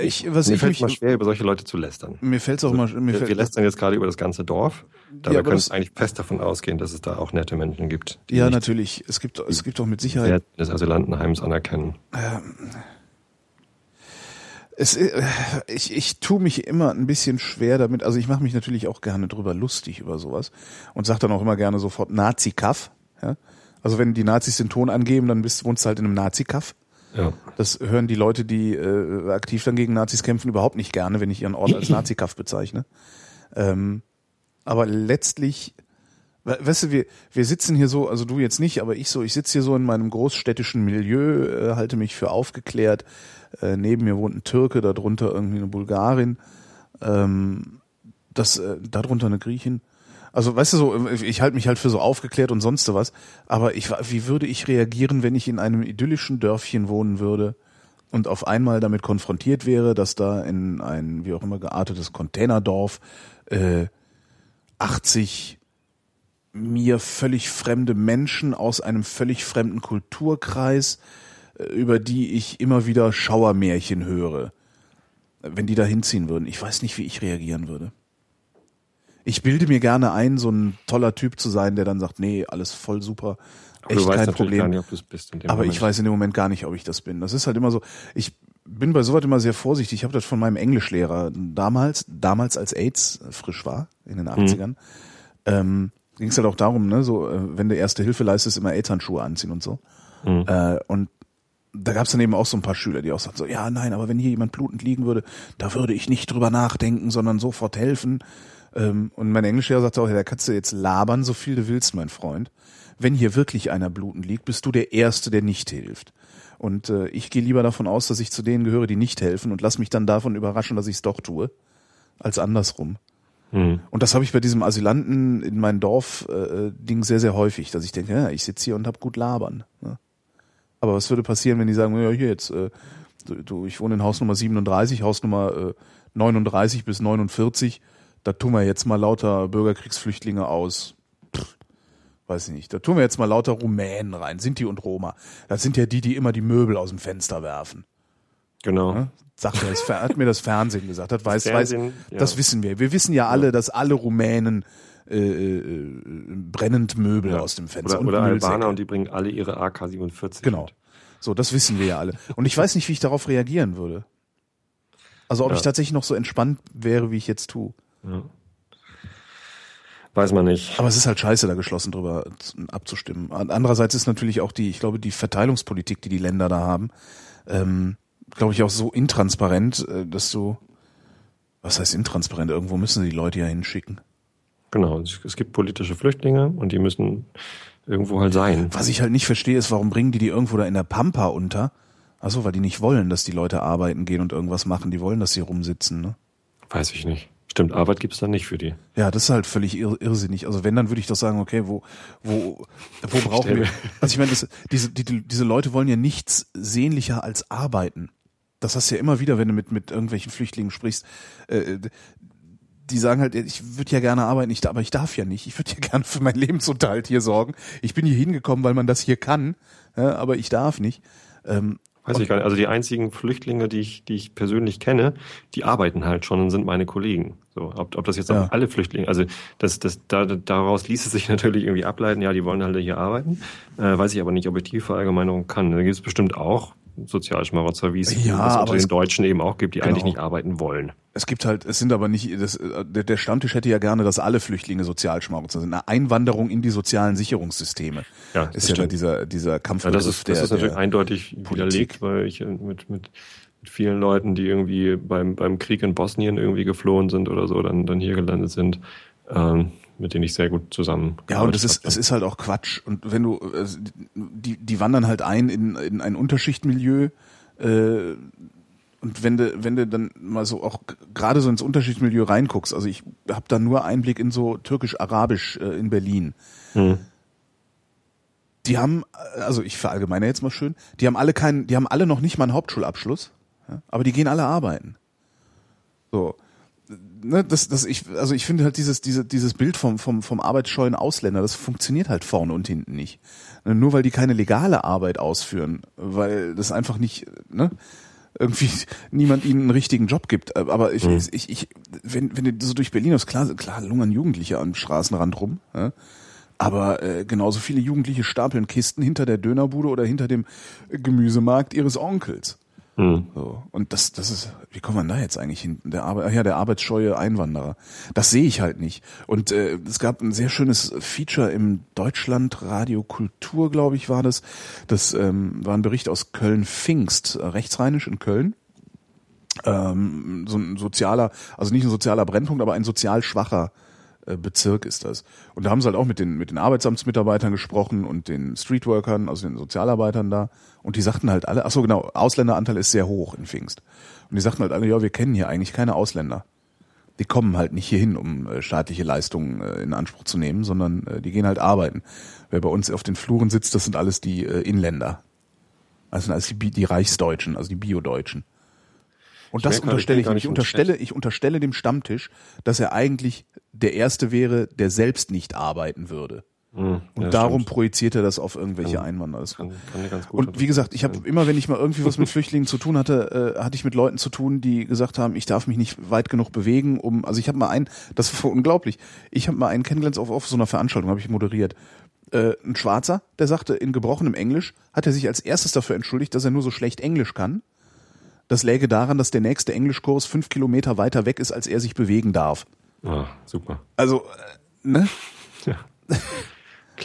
Speaker 3: ich,
Speaker 2: was
Speaker 3: mir fällt mich, mal schwer, über solche Leute zu lästern.
Speaker 2: Mir fällt es auch
Speaker 3: also,
Speaker 2: mal.
Speaker 3: Wir, wir lästern jetzt gerade über das ganze Dorf. Dabei ja, können wir eigentlich fest davon ausgehen, dass es da auch nette Menschen gibt.
Speaker 2: Ja, natürlich. Es gibt, es gibt auch mit Sicherheit.
Speaker 3: des Asylantenheims anerkennen. Ähm,
Speaker 2: es, äh, ich, ich tue mich immer ein bisschen schwer damit. Also ich mache mich natürlich auch gerne drüber lustig über sowas und sage dann auch immer gerne sofort Nazi-Kaff. Ja? Also wenn die Nazis den Ton angeben, dann bist, wohnst du halt in einem Nazi-Kaff.
Speaker 3: Ja.
Speaker 2: Das hören die Leute, die äh, aktiv dann gegen Nazis kämpfen, überhaupt nicht gerne, wenn ich ihren Ort als *laughs* Nazikaff bezeichne. Ähm, aber letztlich, we- weißt du, wir, wir sitzen hier so, also du jetzt nicht, aber ich so, ich sitze hier so in meinem großstädtischen Milieu, äh, halte mich für aufgeklärt. Äh, neben mir wohnt ein Türke, darunter irgendwie eine Bulgarin, ähm, das, äh, darunter eine Griechin. Also weißt du so, ich halte mich halt für so aufgeklärt und sonst was, aber ich, wie würde ich reagieren, wenn ich in einem idyllischen Dörfchen wohnen würde und auf einmal damit konfrontiert wäre, dass da in ein wie auch immer geartetes Containerdorf äh, 80 mir völlig fremde Menschen aus einem völlig fremden Kulturkreis, äh, über die ich immer wieder Schauermärchen höre, wenn die da hinziehen würden. Ich weiß nicht, wie ich reagieren würde. Ich bilde mir gerne ein, so ein toller Typ zu sein, der dann sagt, nee, alles voll super,
Speaker 3: Aber
Speaker 2: echt kein Problem.
Speaker 3: nicht,
Speaker 2: Aber
Speaker 3: Moment.
Speaker 2: ich weiß in dem Moment gar nicht, ob ich das bin. Das ist halt immer so. Ich bin bei sowas immer sehr vorsichtig. Ich habe das von meinem Englischlehrer damals, damals als AIDS frisch war, in den 80ern, ähm, ging es halt auch darum, ne, so, äh, wenn du erste Hilfe leistest, immer AIDS-Handschuhe anziehen und so. Äh, und da gab es dann eben auch so ein paar Schüler, die auch sagten so, ja, nein, aber wenn hier jemand blutend liegen würde, da würde ich nicht drüber nachdenken, sondern sofort helfen. Ähm, und mein Englischlehrer sagte auch, ja, da kannst du jetzt labern, so viel du willst, mein Freund. Wenn hier wirklich einer blutend liegt, bist du der Erste, der nicht hilft. Und äh, ich gehe lieber davon aus, dass ich zu denen gehöre, die nicht helfen und lass mich dann davon überraschen, dass ich es doch tue, als andersrum.
Speaker 3: Hm.
Speaker 2: Und das habe ich bei diesem Asylanten in mein Dorf äh, Ding sehr, sehr häufig, dass ich denke, ja, ich sitze hier und hab gut labern. Ne? Aber was würde passieren, wenn die sagen, ja, hier jetzt, äh, du, ich wohne in Hausnummer 37, Hausnummer äh, 39 bis 49, da tun wir jetzt mal lauter Bürgerkriegsflüchtlinge aus. Pff, weiß ich nicht. Da tun wir jetzt mal lauter Rumänen rein, Sinti und Roma. Das sind ja die, die immer die Möbel aus dem Fenster werfen.
Speaker 3: Genau.
Speaker 2: Ne? Sagt er, das, hat mir das Fernsehen gesagt. Das, weiß,
Speaker 3: Fernsehen,
Speaker 2: weiß,
Speaker 3: ja.
Speaker 2: das wissen wir. Wir wissen ja alle, dass alle Rumänen äh, äh, brennend Möbel
Speaker 3: Ja.
Speaker 2: aus dem Fenster
Speaker 3: Oder, oder. Albaner und die bringen alle ihre AK-47
Speaker 2: Genau.
Speaker 3: mit.
Speaker 2: So, das wissen wir ja alle. Und ich weiß nicht, wie ich darauf reagieren würde. Also ob
Speaker 3: Ja.
Speaker 2: ich tatsächlich noch so entspannt wäre, wie ich jetzt tue.
Speaker 3: Ja. Weiß man nicht.
Speaker 2: Aber es ist halt scheiße, da geschlossen drüber abzustimmen. Andererseits ist natürlich auch die, ich glaube, die Verteilungspolitik, die die Länder da haben, ähm, glaube ich auch so intransparent, äh, dass du, was heißt intransparent? Irgendwo müssen sie die Leute ja hinschicken.
Speaker 3: Genau. Es, es gibt politische Flüchtlinge und die müssen irgendwo halt sein.
Speaker 2: Was ich halt nicht verstehe, ist, warum bringen die die irgendwo da in der Pampa unter? Achso, weil die nicht wollen, dass die Leute arbeiten gehen und irgendwas machen. Die wollen, dass sie rumsitzen, ne?
Speaker 3: Weiß ich nicht. Stimmt, Arbeit gibt's da nicht für die.
Speaker 2: Ja, das ist halt völlig irr irrsinnig. Also wenn, dann würde ich doch sagen, okay, wo, wo, wo *laughs* brauchen wir? Also ich meine, das, diese, die, die, diese Leute wollen ja nichts sehnlicher als arbeiten. Das hast du ja immer wieder, wenn du mit, mit irgendwelchen Flüchtlingen sprichst. Äh, die sagen halt, ich würde ja gerne arbeiten, ich, aber ich darf ja nicht. Ich würde ja *laughs* gerne für meinen Lebensunterhalt hier sorgen. Ich bin hier hingekommen, weil man das hier kann, ja, aber ich darf nicht. Ähm,
Speaker 3: Weiß ich gar nicht. Also die einzigen Flüchtlinge, die ich, die ich persönlich kenne, die arbeiten halt schon und sind meine Kollegen. So, ob, ob das jetzt
Speaker 2: Ja.
Speaker 3: auch alle Flüchtlinge, also das, das, da, daraus ließ es sich *laughs* natürlich irgendwie ableiten, ja, die wollen halt hier arbeiten. Äh, weiß ich aber nicht, ob ich die Verallgemeinerung kann. Da gibt es bestimmt auch Sozialschmarotzer, wie es
Speaker 2: Ja,
Speaker 3: unter den Deutschen eben auch gibt, die
Speaker 2: Genau.
Speaker 3: eigentlich nicht arbeiten wollen.
Speaker 2: Es gibt halt, es sind aber nicht, das, der, der Stammtisch hätte ja gerne, dass alle Flüchtlinge Sozialschmarotzer sind. Eine Einwanderung in die sozialen Sicherungssysteme
Speaker 3: Ja,
Speaker 2: ist ja
Speaker 3: stimmt.
Speaker 2: dieser, dieser
Speaker 3: Ja,
Speaker 2: Kampfbegriff
Speaker 3: das ist,
Speaker 2: der,
Speaker 3: das ist natürlich
Speaker 2: der,
Speaker 3: eindeutig widerlegt, weil ich äh, mit, mit vielen Leuten, die irgendwie beim, beim Krieg in Bosnien irgendwie geflohen sind oder so, dann, dann hier gelandet sind, ähm, mit denen ich sehr gut zusammen
Speaker 2: Ja, und es ist, es ist halt auch Quatsch. Und wenn du, äh, die, die wandern halt ein in, in ein Unterschichtmilieu, äh, und wenn du, wenn du dann mal so auch gerade so ins Unterschichtsmilieu reinguckst, also ich habe da nur Einblick in so türkisch-arabisch äh, in Berlin.
Speaker 3: Hm.
Speaker 2: Die haben, äh, also ich verallgemeine jetzt mal schön, die haben alle keinen, die haben alle noch nicht mal einen Hauptschulabschluss, ja, aber die gehen alle arbeiten. So. Ne, das, das ich, also ich finde halt dieses, diese, dieses Bild vom, vom, vom arbeitsscheuen Ausländer, das funktioniert halt vorne und hinten nicht. Ne, Nur weil die keine legale Arbeit ausführen, weil das einfach nicht, ne, irgendwie *laughs* niemand ihnen einen richtigen Job gibt. Aber ich,
Speaker 3: Mhm.
Speaker 2: ich, ich, wenn, wenn du so durch Berlin hast, klar, klar lungern Jugendliche am Straßenrand rum, ja, aber äh, genauso viele Jugendliche stapeln Kisten hinter der Dönerbude oder hinter dem Gemüsemarkt ihres Onkels. Hm. So. Und das, das ist, wie kommt man da jetzt eigentlich hin? Der Arbeit, ja, der arbeitsscheue Einwanderer. Das sehe ich halt nicht. Und äh, es gab ein sehr schönes Feature im Deutschland Radio Kultur, glaube ich, war das. Das ähm, war ein Bericht aus Köln-Pfingst, äh, rechtsrheinisch in Köln. Ähm, so ein sozialer, also nicht ein sozialer Brennpunkt, aber ein sozial schwacher Bezirk ist das. Und da haben sie halt auch mit den, mit den Arbeitsamtsmitarbeitern gesprochen und den Streetworkern, also den Sozialarbeitern da. Und die sagten halt alle, ach so genau, Ausländeranteil ist sehr hoch in Pfingst. Und die sagten halt alle, ja, wir kennen hier eigentlich keine Ausländer. Die kommen halt nicht hierhin, um äh, staatliche Leistungen äh, in Anspruch zu nehmen, sondern äh, die gehen halt arbeiten. Wer bei uns auf den Fluren sitzt, das sind alles die äh, Inländer. Also alles die, die Reichsdeutschen, also die Biodeutschen. Und das unterstelle ich, ich unterstelle, ich unterstelle dem Stammtisch, dass er eigentlich der Erste wäre, der selbst nicht arbeiten würde. Mhm, und ja, darum stimmt. projiziert er das auf irgendwelche kann, Einwanderer. Kann, kann und wie gesagt, ich habe immer, wenn ich mal irgendwie was mit *laughs* Flüchtlingen zu tun hatte, äh, hatte ich mit Leuten zu tun, die gesagt haben, ich darf mich nicht weit genug bewegen, um. Also ich habe mal einen, das war *laughs* unglaublich. Ich habe mal einen kennengelernt auf, auf so einer Veranstaltung, habe ich moderiert. Äh, ein Schwarzer, der sagte in gebrochenem Englisch, hat er sich als erstes dafür entschuldigt, dass er nur so schlecht Englisch kann das läge daran, dass der nächste Englischkurs fünf Kilometer weiter weg ist, als er sich bewegen darf.
Speaker 3: Ah, super.
Speaker 2: Also, äh, ne? Ja. *laughs*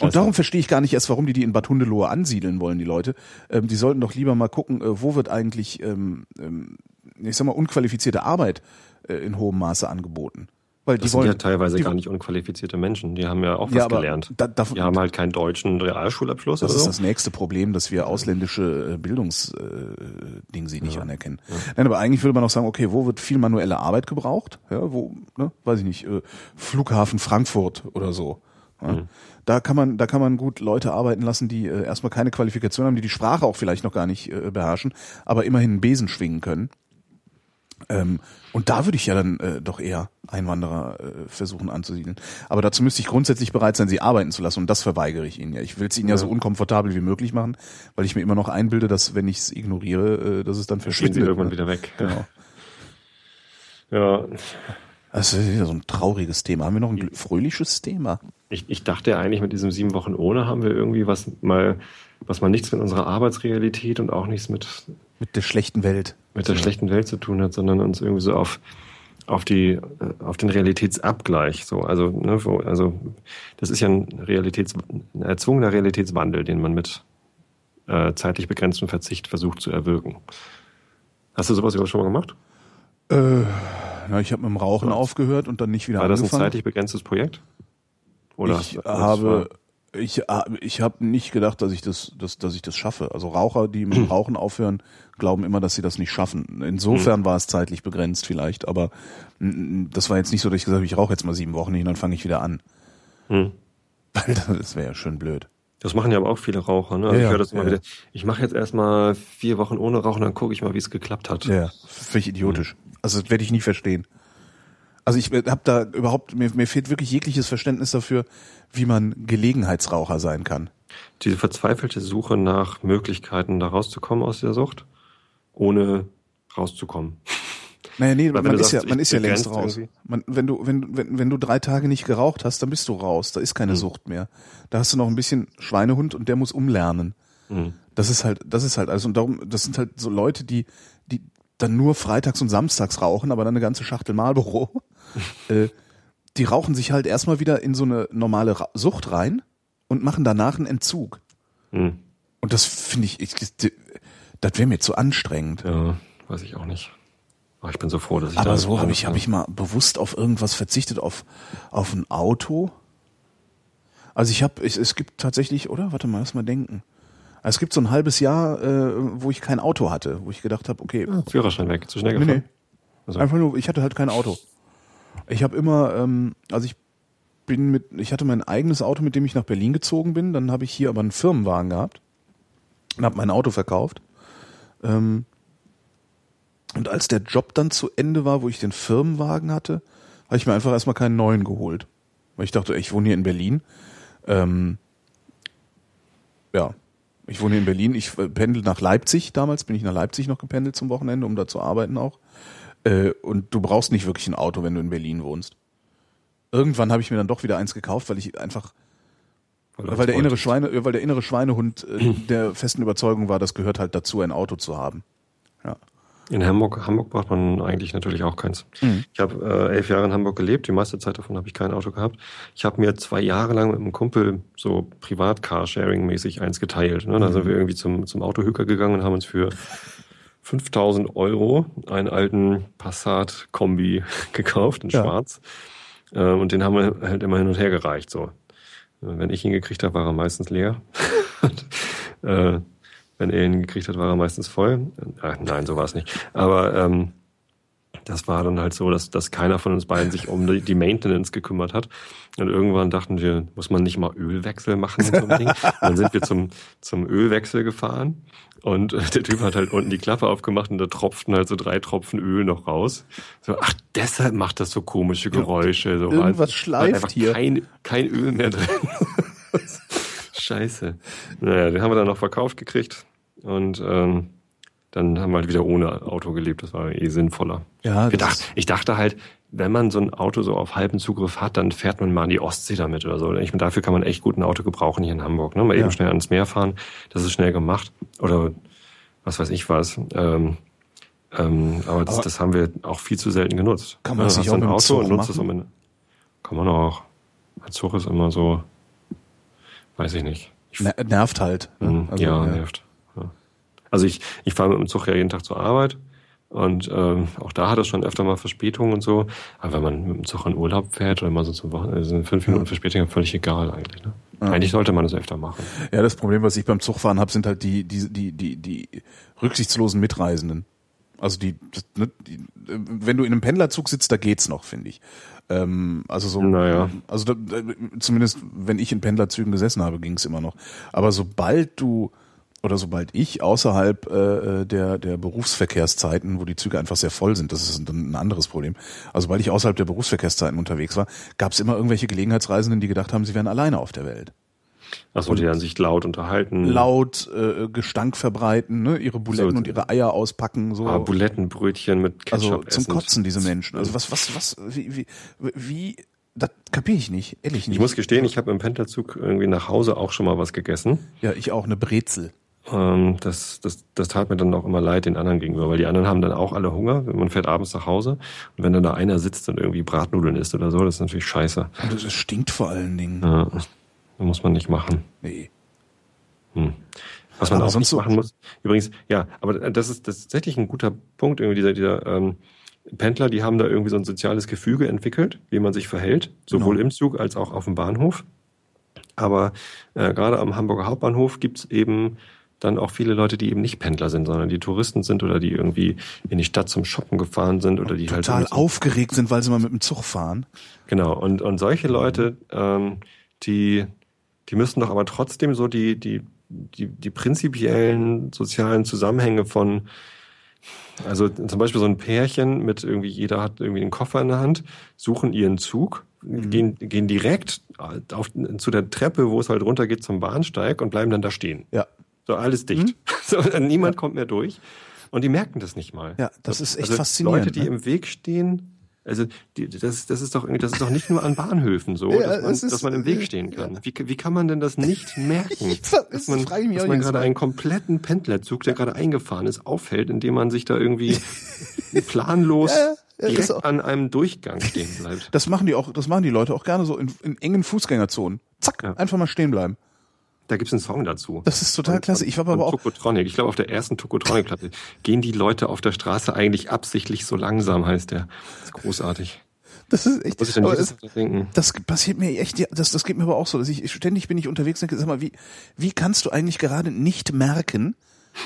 Speaker 2: Und darum verstehe ich gar nicht erst, warum die die in Bad Hundelohe ansiedeln wollen, die Leute. Ähm, die sollten doch lieber mal gucken, äh, wo wird eigentlich, ähm, ähm, ich sag mal, unqualifizierte Arbeit äh, in hohem Maße angeboten.
Speaker 3: Weil das die wollen, sind ja teilweise gar nicht unqualifizierte Menschen. Die haben ja auch was ja, gelernt. Da, da, die haben halt keinen deutschen Realschulabschluss.
Speaker 2: Das ist so. das nächste Problem, dass wir ausländische äh, Bildungsding äh, sie nicht ja. anerkennen. Ja. Nein, aber eigentlich würde man auch sagen, okay, wo wird viel manuelle Arbeit gebraucht? Ja, wo, ne, weiß ich nicht, äh, Flughafen Frankfurt oder so. Ja. Mhm. Da kann man, da kann man gut Leute arbeiten lassen, die äh, erstmal keine Qualifikation haben, die die Sprache auch vielleicht noch gar nicht äh, beherrschen, aber immerhin einen Besen schwingen können. Ähm, und da würde ich ja dann äh, doch eher Einwanderer äh, versuchen anzusiedeln. Aber dazu müsste ich grundsätzlich bereit sein, sie arbeiten zu lassen. Und das verweigere ich ihnen ja. Ich will es ihnen ja. ja so unkomfortabel wie möglich machen, weil ich mir immer noch einbilde, dass wenn ich es ignoriere, äh, dass es dann verschwindet. Gehen
Speaker 3: sie irgendwann wieder weg.
Speaker 2: Genau. *laughs*
Speaker 3: ja.
Speaker 2: Das ist ja so ein trauriges Thema. Haben wir noch ein fröhliches Thema?
Speaker 3: Ich, ich dachte eigentlich, mit diesem sieben Wochen ohne haben wir irgendwie was mal, was mal nichts mit unserer Arbeitsrealität und auch nichts mit
Speaker 2: mit der schlechten Welt.
Speaker 3: Mit der schlechten Welt zu tun hat, sondern uns irgendwie so auf, auf die, äh, auf den Realitätsabgleich, so, also, ne, wo, also, das ist ja ein Realitäts, ein erzwungener Realitätswandel, den man mit äh, zeitlich begrenztem Verzicht versucht zu erwirken. Hast du sowas schon mal gemacht?
Speaker 2: Äh, na, ich habe mit dem Rauchen ja. aufgehört und dann nicht wieder
Speaker 3: War angefangen. das ein zeitlich begrenztes Projekt?
Speaker 2: Oder ich habe ich, ah, ich habe nicht gedacht, dass ich das, dass, dass ich das schaffe. Also Raucher, die mit *clears throat* Rauchen aufhören, glauben immer, dass sie das nicht schaffen. Insofern mhm. war es zeitlich begrenzt vielleicht, aber das war jetzt nicht so, dass ich gesagt habe, ich rauche jetzt mal sieben Wochen nicht und dann fange ich wieder an. Mhm. *laughs* Weil das wäre ja schön blöd.
Speaker 3: Das machen ja aber auch viele Raucher, ne? Also ja, ich höre das immer ja. wieder. Ich mache jetzt erstmal vier Wochen ohne Rauchen, dann gucke ich mal, wie es geklappt hat.
Speaker 2: Ja, völlig idiotisch. Mhm. Also das werde ich nie verstehen. Also ich habe da überhaupt, mir, mir fehlt wirklich jegliches Verständnis dafür, wie man Gelegenheitsraucher sein kann.
Speaker 3: Diese verzweifelte Suche nach Möglichkeiten, da rauszukommen aus der Sucht, ohne rauszukommen.
Speaker 2: Naja, nee, man ist, sagst, ja, man ist ja längst raus. Man, wenn, du, wenn, wenn, wenn du drei Tage nicht geraucht hast, dann bist du raus. Da ist keine mhm. Sucht mehr. Da hast du noch ein bisschen Schweinehund und der muss umlernen. Mhm. Das ist halt, das ist halt, also und darum, das sind halt so Leute, die, die dann nur freitags und samstags rauchen, aber dann eine ganze Schachtel Marlboro. Äh, die rauchen sich halt erstmal wieder in so eine normale Ra Sucht rein und machen danach einen Entzug. Mhm. Und das finde ich, ich, das wäre mir zu anstrengend.
Speaker 3: Ja, weiß ich auch nicht. Aber ich bin so froh, dass ich
Speaker 2: Aber so habe ich, hab ich mal bewusst auf irgendwas verzichtet, auf, auf ein Auto. Also ich habe, es, es gibt tatsächlich, oder? Warte mal, lass mal denken. Es gibt so ein halbes Jahr, äh, wo ich kein Auto hatte, wo ich gedacht habe, okay.
Speaker 3: Führerschein weg, zu schnell gefahren. Nee, nee.
Speaker 2: Also. Einfach nur, ich hatte halt kein Auto. Ich habe immer, ähm, also ich bin mit, ich hatte mein eigenes Auto, mit dem ich nach Berlin gezogen bin. Dann habe ich hier aber einen Firmenwagen gehabt und habe mein Auto verkauft. Ähm, und als der Job dann zu Ende war, wo ich den Firmenwagen hatte, habe ich mir einfach erstmal keinen neuen geholt. Weil ich dachte, ich wohne hier in Berlin. Ähm, ja, ich wohne hier in Berlin. Ich äh, pendel nach Leipzig. Damals bin ich nach Leipzig noch gependelt zum Wochenende, um da zu arbeiten auch. Äh, und du brauchst nicht wirklich ein Auto, wenn du in Berlin wohnst. Irgendwann habe ich mir dann doch wieder eins gekauft, weil ich einfach, weil, weil der innere Schweine, weil der innere Schweinehund äh, *clears throat* der festen Überzeugung war, das gehört halt dazu, ein Auto zu haben. Ja.
Speaker 3: In Hamburg, Hamburg braucht man eigentlich natürlich auch keins.
Speaker 2: Mhm.
Speaker 3: Ich habe äh, elf Jahre in Hamburg gelebt, die meiste Zeit davon habe ich kein Auto gehabt. Ich habe mir zwei Jahre lang mit einem Kumpel so Privat-Carsharing-mäßig eins geteilt. Ne? Da
Speaker 2: Mhm.
Speaker 3: sind wir irgendwie zum, zum Autohüker gegangen und haben uns für 5000 Euro einen alten Passat-Kombi *laughs* gekauft in
Speaker 2: Ja.
Speaker 3: schwarz. Äh, und den haben wir halt immer hin und her gereicht. So. Äh, Wenn ich ihn gekriegt habe, war er meistens leer. *laughs* und, äh, wenn er ihn gekriegt hat, war er meistens voll. Äh, nein, so war es nicht. Aber ähm, das war dann halt so, dass, dass keiner von uns beiden sich um die, die Maintenance gekümmert hat. Und irgendwann dachten wir, muss man nicht mal Ölwechsel machen und so ein Ding. Und *laughs* dann sind wir zum, zum Ölwechsel gefahren. Und äh, der Typ hat halt unten die Klappe aufgemacht und da tropften halt so drei Tropfen Öl noch raus. So, ach, deshalb macht das so komische Geräusche. So,
Speaker 2: Irgendwas
Speaker 3: weil-
Speaker 2: schleift
Speaker 3: weil
Speaker 2: hier.
Speaker 3: Kein, kein Öl mehr drin. *laughs* Scheiße. Naja, den haben wir dann noch verkauft gekriegt. Und ähm, dann haben wir halt wieder ohne Auto gelebt. Das war eh sinnvoller.
Speaker 2: Ja,
Speaker 3: ich, dachte, ich dachte halt, wenn man so ein Auto so auf halben Zugriff hat, dann fährt man mal an die Ostsee damit oder so. Ich meine, dafür kann man echt gut ein Auto gebrauchen hier in Hamburg. Ne? Mal
Speaker 2: Ja.
Speaker 3: eben schnell ans Meer fahren, das ist schnell gemacht. Oder was weiß ich was. Ähm, ähm, aber, das,
Speaker 2: Aber-
Speaker 3: das haben wir auch viel zu selten genutzt.
Speaker 2: Kann man das
Speaker 3: du
Speaker 2: nicht
Speaker 3: hast
Speaker 2: auch
Speaker 3: ein
Speaker 2: mit dem
Speaker 3: Auto
Speaker 2: Zug
Speaker 3: und nutzt es
Speaker 2: machen?
Speaker 3: um in, Kann man auch. Ein Zug ist immer so, weiß ich nicht. Ich
Speaker 2: Ner nervt halt. ne?
Speaker 3: Mhm,
Speaker 2: Also,
Speaker 3: ja, nervt. Ja. Also ich, ich fahre mit dem Zug ja jeden Tag zur Arbeit und ähm, auch da hat es schon öfter mal Verspätungen und so. Aber wenn man mit dem Zug in Urlaub fährt oder mal so zum Wochenende, sind fünf Minuten Verspätung völlig egal eigentlich. Ne? Eigentlich sollte man das öfter machen.
Speaker 2: Ja, das Problem, was ich beim Zugfahren habe, sind halt die, die, die, die, die rücksichtslosen Mitreisenden. Also die, das, ne, die, wenn du in einem Pendlerzug sitzt, da geht's noch, finde ich. Ähm, also so,
Speaker 3: Naja.
Speaker 2: also da, zumindest wenn ich in Pendlerzügen gesessen habe, ging's immer noch. Aber sobald du oder sobald ich außerhalb äh, der der Berufsverkehrszeiten, wo die Züge einfach sehr voll sind, das ist dann ein anderes Problem. Also sobald ich außerhalb der Berufsverkehrszeiten unterwegs war, gab's immer irgendwelche Gelegenheitsreisenden, die gedacht haben, sie wären alleine auf der Welt.
Speaker 3: Achso, die dann sich laut unterhalten.
Speaker 2: laut äh, Gestank verbreiten, ne, ihre Buletten
Speaker 3: So,
Speaker 2: und ihre Eier auspacken, so.
Speaker 3: Ah, Bulettenbrötchen mit Ketchup
Speaker 2: also zum
Speaker 3: essen.
Speaker 2: Kotzen diese Menschen. Also was, was, was, wie, wie, wie das kapier ich nicht, ehrlich nicht.
Speaker 3: Ich muss gestehen, ich habe im Pendlerzug irgendwie nach Hause auch schon mal was gegessen.
Speaker 2: ja, ich auch eine Brezel.
Speaker 3: Ähm, das, das, das tat mir dann auch immer leid den anderen gegenüber, weil die anderen haben dann auch alle Hunger. Man fährt abends nach Hause und wenn dann da einer sitzt und irgendwie Bratnudeln isst oder so, das ist natürlich scheiße.
Speaker 2: Und das stinkt vor allen Dingen.
Speaker 3: Ja, das muss man nicht machen.
Speaker 2: Nee.
Speaker 3: Hm. Was man
Speaker 2: Aber
Speaker 3: auch
Speaker 2: sonst
Speaker 3: machen muss. Übrigens, ja, aber das ist, das ist tatsächlich ein guter Punkt, irgendwie dieser, dieser ähm, Pendler, die haben da irgendwie so ein soziales Gefüge entwickelt, wie man sich verhält, sowohl
Speaker 2: Genau.
Speaker 3: im Zug als auch auf dem Bahnhof. Aber äh, gerade am Hamburger Hauptbahnhof gibt's eben dann auch viele Leute, die eben nicht Pendler sind, sondern die Touristen sind oder die irgendwie in die Stadt zum Shoppen gefahren sind oder die halt
Speaker 2: Total
Speaker 3: irgendwie so-
Speaker 2: aufgeregt sind, weil sie mal mit dem Zug fahren.
Speaker 3: Genau, und, und solche Leute, ähm, die, die müssen doch aber trotzdem so die, die, die, die prinzipiellen sozialen Zusammenhänge von, also zum Beispiel so ein Pärchen mit irgendwie, jeder hat irgendwie einen Koffer in der Hand, suchen ihren Zug, gehen, gehen direkt auf, zu der Treppe, wo es halt runtergeht zum Bahnsteig und bleiben dann da stehen.
Speaker 2: Ja.
Speaker 3: So alles dicht. *laughs* So, niemand kommt mehr durch. Und die merken das nicht mal.
Speaker 2: Mhm. Ja, das ist echt
Speaker 3: also
Speaker 2: faszinierend,
Speaker 3: Leute, die
Speaker 2: ne?
Speaker 3: im Weg stehen, also die, das, das ist doch das ist doch nicht nur an Bahnhöfen so, *laughs*
Speaker 2: Ja,
Speaker 3: dass, man,
Speaker 2: ist-
Speaker 3: dass man im Weg stehen kann. Wie, wie kann man denn das nicht *laughs* merken?
Speaker 2: Ich ver-
Speaker 3: dass
Speaker 2: das
Speaker 3: man,
Speaker 2: frage ich mich
Speaker 3: dass man gerade
Speaker 2: Mal.
Speaker 3: einen kompletten Pendlerzug, der gerade eingefahren ist, aufhält, indem man sich da irgendwie planlos
Speaker 2: Ja, ja, ja,
Speaker 3: direkt an einem Durchgang stehen bleibt.
Speaker 2: Das machen die auch, das machen die Leute auch gerne so in, in engen Fußgängerzonen. Zack,
Speaker 3: Ja.
Speaker 2: einfach mal stehen bleiben.
Speaker 3: Da gibt's einen Song dazu.
Speaker 2: Das ist total
Speaker 3: Von-
Speaker 2: klasse. Ich habe aber auch,
Speaker 3: Tokotronic. Ich glaube, auf der ersten Tokotronic-Platte gehen die Leute auf der Straße eigentlich absichtlich so langsam, heißt der. Das ist großartig.
Speaker 2: das ist echt, es,
Speaker 3: Mal denken?
Speaker 2: das passiert mir echt, das, das geht mir aber auch so, dass ich ständig bin ich unterwegs und denke, sag mal, wie, wie kannst du eigentlich gerade nicht merken,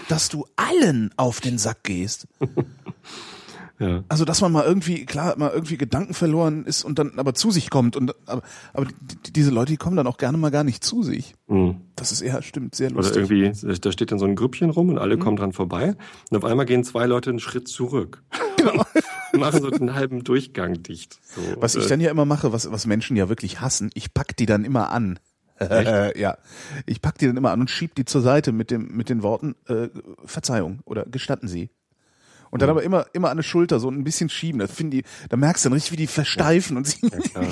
Speaker 2: dass du allen auf den Sack gehst?
Speaker 3: Ja.
Speaker 2: Also, dass man mal irgendwie, klar, mal irgendwie Gedanken verloren ist und dann aber zu sich kommt und, aber, aber die, diese Leute, die kommen dann auch gerne mal gar nicht zu sich.
Speaker 3: Mhm.
Speaker 2: Das ist eher, stimmt, sehr
Speaker 3: Oder
Speaker 2: lustig.
Speaker 3: irgendwie, da steht dann so ein Grüppchen rum und
Speaker 2: Mhm.
Speaker 3: alle kommen dran vorbei. Und auf einmal gehen zwei Leute einen Schritt zurück. *laughs*
Speaker 2: Genau. *laughs*
Speaker 3: Machen so einen halben Durchgang dicht. So,
Speaker 2: Was ich
Speaker 3: äh,
Speaker 2: dann ja immer mache, was, was Menschen ja wirklich hassen, ich pack die dann immer an. *laughs* ja, ich pack die dann immer an und schieb die zur Seite mit dem mit den Worten äh, Verzeihung oder gestatten Sie. Und dann aber immer, immer an der Schulter so ein bisschen schieben. Das finden die, da merkst du dann richtig, wie die versteifen und sie.
Speaker 3: Ja, klar.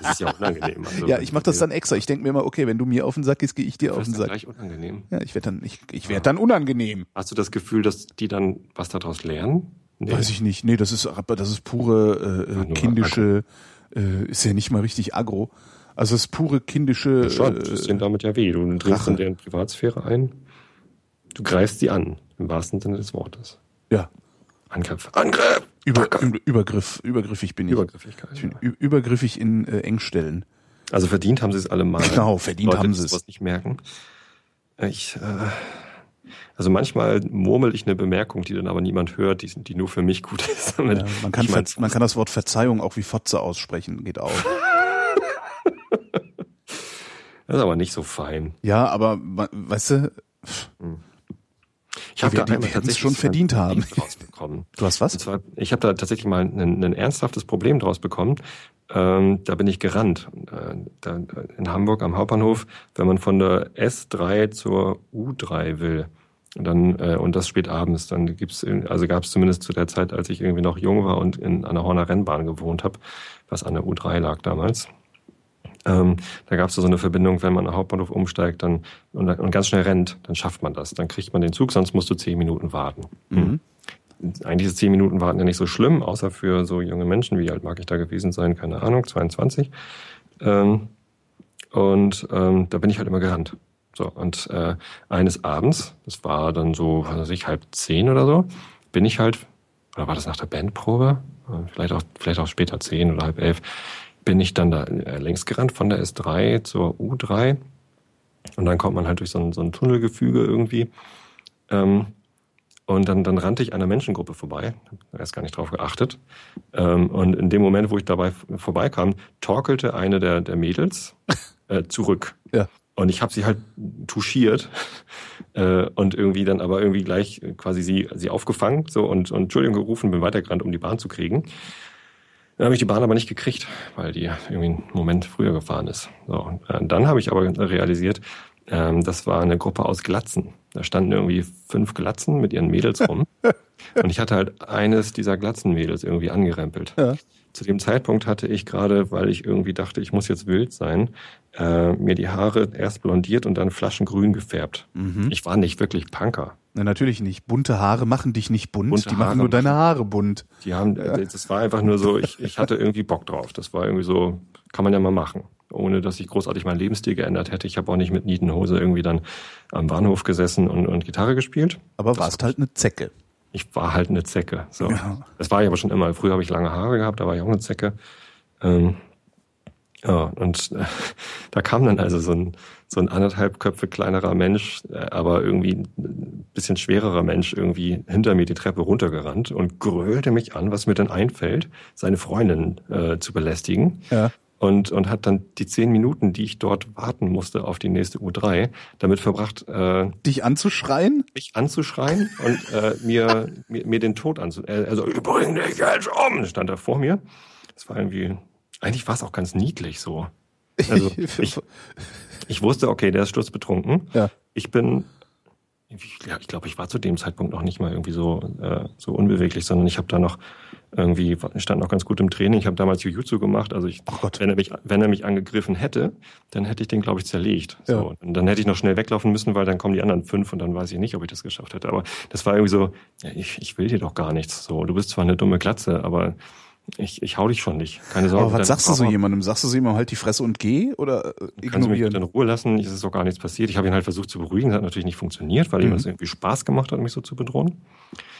Speaker 3: Das ist ja unangenehm. Also,
Speaker 2: Ja, ich mache das dann extra. Ich denke mir immer, okay, wenn du mir auf den Sack gehst, gehe ich dir auf
Speaker 3: Das
Speaker 2: den Sack.
Speaker 3: gleich unangenehm.
Speaker 2: Ja, ich werde dann, ich, ich werde dann unangenehm.
Speaker 3: Hast du das Gefühl, dass die dann was daraus lernen? Nee.
Speaker 2: Weiß ich nicht. Nee, das ist, aber das ist pure äh,
Speaker 3: nur
Speaker 2: kindische, äh, ist ja nicht mal richtig aggro. Also es ist pure kindische.
Speaker 3: Ja, Schon, du tust
Speaker 2: äh,
Speaker 3: damit ja weh. Du dringst in deren Privatsphäre ein. Du greifst sie an, im wahrsten Sinne des Wortes.
Speaker 2: ja,
Speaker 3: Angriff. Angriff!
Speaker 2: über, Über- Übergriff, übergriffig bin ich.
Speaker 3: Übergriffigkeit.
Speaker 2: Ich bin übergriffig in äh, Engstellen.
Speaker 3: Also verdient haben sie es alle mal.
Speaker 2: Genau, verdient
Speaker 3: Leute,
Speaker 2: haben sie es.
Speaker 3: sowas nicht merken. Ich, äh, also manchmal murmel ich eine Bemerkung, die dann aber niemand hört, die, die nur für mich gut ist.
Speaker 2: Ja, man, kann
Speaker 3: ich mein,
Speaker 2: man kann das Wort Verzeihung auch wie Fotze aussprechen, geht auch. *laughs*
Speaker 3: das ist aber nicht so fein.
Speaker 2: Ja, aber weißt du,
Speaker 3: Ich habe da
Speaker 2: wir
Speaker 3: einmal tatsächlich
Speaker 2: schon verdient haben. Du hast was?
Speaker 3: zwar, ich habe da tatsächlich mal ein, ein ernsthaftes Problem draus bekommen. Ähm, da bin ich gerannt. Äh, da, in Hamburg am Hauptbahnhof, wenn man von der S3 zur U3 will, und dann äh, und das spät abends, dann gibt's also gab es zumindest zu der Zeit, als ich irgendwie noch jung war und in einer Horner Rennbahn gewohnt habe, was an der U3 lag damals. Ähm, da gab es so eine Verbindung, wenn man am Hauptbahnhof umsteigt dann und, und ganz schnell rennt, dann schafft man das. Dann kriegt man den Zug, sonst musst du zehn Minuten warten.
Speaker 2: Mhm.
Speaker 3: Eigentlich ist zehn Minuten warten ja nicht so schlimm, außer für so junge Menschen. Wie alt mag ich da gewesen sein? Keine Ahnung, 22. Ähm, und ähm, da bin ich halt immer gerannt. So, und äh, eines Abends, das war dann so, was weiß ich, halb zehn oder so, bin ich halt, oder war das nach der Bandprobe? Äh, Vielleicht auch, vielleicht auch später zehn oder halb elf, bin ich dann da äh, längs gerannt von der S3 zur U3. Und dann kommt man halt durch so ein, so ein Tunnelgefüge irgendwie. Ähm, und dann, dann rannte ich einer Menschengruppe vorbei, hab erst gar nicht drauf geachtet. Ähm, und in dem Moment, wo ich dabei vorbeikam, torkelte eine der, der Mädels *laughs* äh, zurück.
Speaker 2: Ja.
Speaker 3: Und ich habe sie halt touchiert äh, und irgendwie dann aber irgendwie gleich quasi sie, sie aufgefangen so und, und Entschuldigung gerufen, bin weitergerannt, um die Bahn zu kriegen. Dann habe ich die Bahn aber nicht gekriegt, weil die irgendwie einen Moment früher gefahren ist. So, äh, dann habe ich aber realisiert, ähm, das war eine Gruppe aus Glatzen. Da standen irgendwie fünf Glatzen mit ihren Mädels rum. *laughs* und ich hatte halt eines dieser Glatzenmädels irgendwie angerempelt.
Speaker 2: Ja.
Speaker 3: Zu dem Zeitpunkt hatte ich gerade, weil ich irgendwie dachte, ich muss jetzt wild sein, äh, mir die Haare erst blondiert und dann flaschengrün gefärbt.
Speaker 2: Mhm.
Speaker 3: Ich war nicht wirklich Punker.
Speaker 2: Na, natürlich nicht. Bunte Haare machen dich nicht bunt,
Speaker 3: Bunte
Speaker 2: die machen
Speaker 3: Haare
Speaker 2: nur deine Haare bunt.
Speaker 3: Die haben, das war einfach nur so, ich, ich hatte irgendwie Bock drauf. Das war irgendwie so, kann man ja mal machen. Ohne dass ich großartig meinen Lebensstil geändert hätte. Ich habe auch nicht mit Nietenhose irgendwie dann am Bahnhof gesessen und, und Gitarre gespielt.
Speaker 2: Aber warst halt eine Zecke.
Speaker 3: Ich war halt eine Zecke. So.
Speaker 2: Ja.
Speaker 3: Das war ich aber schon immer. Früher habe ich lange Haare gehabt, da war ich auch eine Zecke. Ähm, ja, und äh, *laughs* da kam dann also so ein, so ein anderthalb Köpfe kleinerer Mensch, äh, aber irgendwie ein bisschen schwererer Mensch irgendwie hinter mir die Treppe runtergerannt und grölte mich an, was mir denn einfällt, seine Freundin äh, zu belästigen.
Speaker 2: Ja.
Speaker 3: Und, und hat dann die zehn Minuten, die ich dort warten musste auf die nächste U3, damit verbracht, äh,
Speaker 2: Dich anzuschreien?
Speaker 3: mich anzuschreien und äh, mir, mir, mir den Tod anzu... Äh, also, bring dich jetzt um! stand da vor mir. Das war irgendwie... Eigentlich war es auch ganz niedlich so. *laughs* Also, ich, ich wusste, okay, der ist sturzbetrunken.
Speaker 2: Ja.
Speaker 3: Ich bin... Ich, ja, ich glaube, ich war zu dem Zeitpunkt noch nicht mal irgendwie so, äh, so unbeweglich, sondern ich habe da noch irgendwie, stand noch ganz gut im Training. Ich habe damals Jiu-Jitsu gemacht. Also ich,
Speaker 2: Gott.
Speaker 3: wenn er mich, wenn er mich angegriffen hätte, dann hätte ich den, glaube ich, zerlegt. So.
Speaker 2: Ja.
Speaker 3: Und dann hätte ich noch schnell weglaufen müssen, weil dann kommen die anderen fünf und dann weiß ich nicht, ob ich das geschafft hätte. Aber das war irgendwie so, ja, ich, ich will dir doch gar nichts. So, du bist zwar eine dumme Glatze, aber ich, ich hau dich schon nicht. Keine Sorge.
Speaker 2: Aber was sagst du so jemandem? Sagst du so jemandem halt die Fresse und geh oder äh,
Speaker 3: Kannst du mich bitte in
Speaker 2: ignorieren?
Speaker 3: Ruhe lassen? Es ist doch gar nichts passiert. Ich habe ihn halt versucht zu beruhigen. Das hat natürlich nicht funktioniert, weil ihm
Speaker 2: Mhm.
Speaker 3: das irgendwie Spaß gemacht hat, mich so zu bedrohen.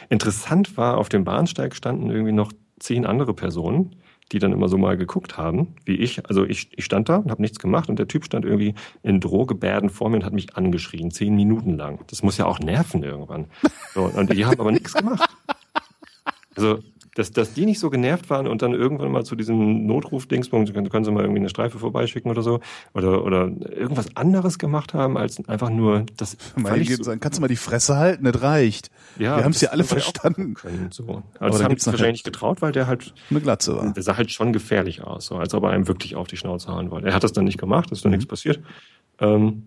Speaker 3: Interessant war, auf dem Bahnsteig standen irgendwie noch zehn andere Personen, die dann immer so mal geguckt haben, wie ich. Also ich, ich stand da und habe nichts gemacht und der Typ stand irgendwie in Drohgebärden vor mir und hat mich angeschrien, zehn Minuten lang. Das muss ja auch nerven irgendwann. So, und die haben aber nichts gemacht. Also, dass, dass die nicht so genervt waren und dann irgendwann mal zu diesem Notruf-Dingspunkt, können, können sie mal irgendwie eine Streife vorbeischicken oder so, oder, oder irgendwas anderes gemacht haben, als einfach nur das. *laughs*
Speaker 2: Meine
Speaker 3: so-
Speaker 2: sagen, kannst du mal die Fresse halten? Das reicht.
Speaker 3: ja,
Speaker 2: wir haben es ja alle verstanden.
Speaker 3: Können, so. Aber,
Speaker 2: Aber
Speaker 3: das
Speaker 2: da
Speaker 3: haben
Speaker 2: nachher-
Speaker 3: wahrscheinlich nicht getraut, weil der halt,
Speaker 2: Eine Glatze war.
Speaker 3: der sah halt schon gefährlich aus, so, als ob er einem wirklich auf die Schnauze hauen wollte. Er hat das dann nicht gemacht, ist dann
Speaker 2: Mhm.
Speaker 3: nichts passiert. Ähm,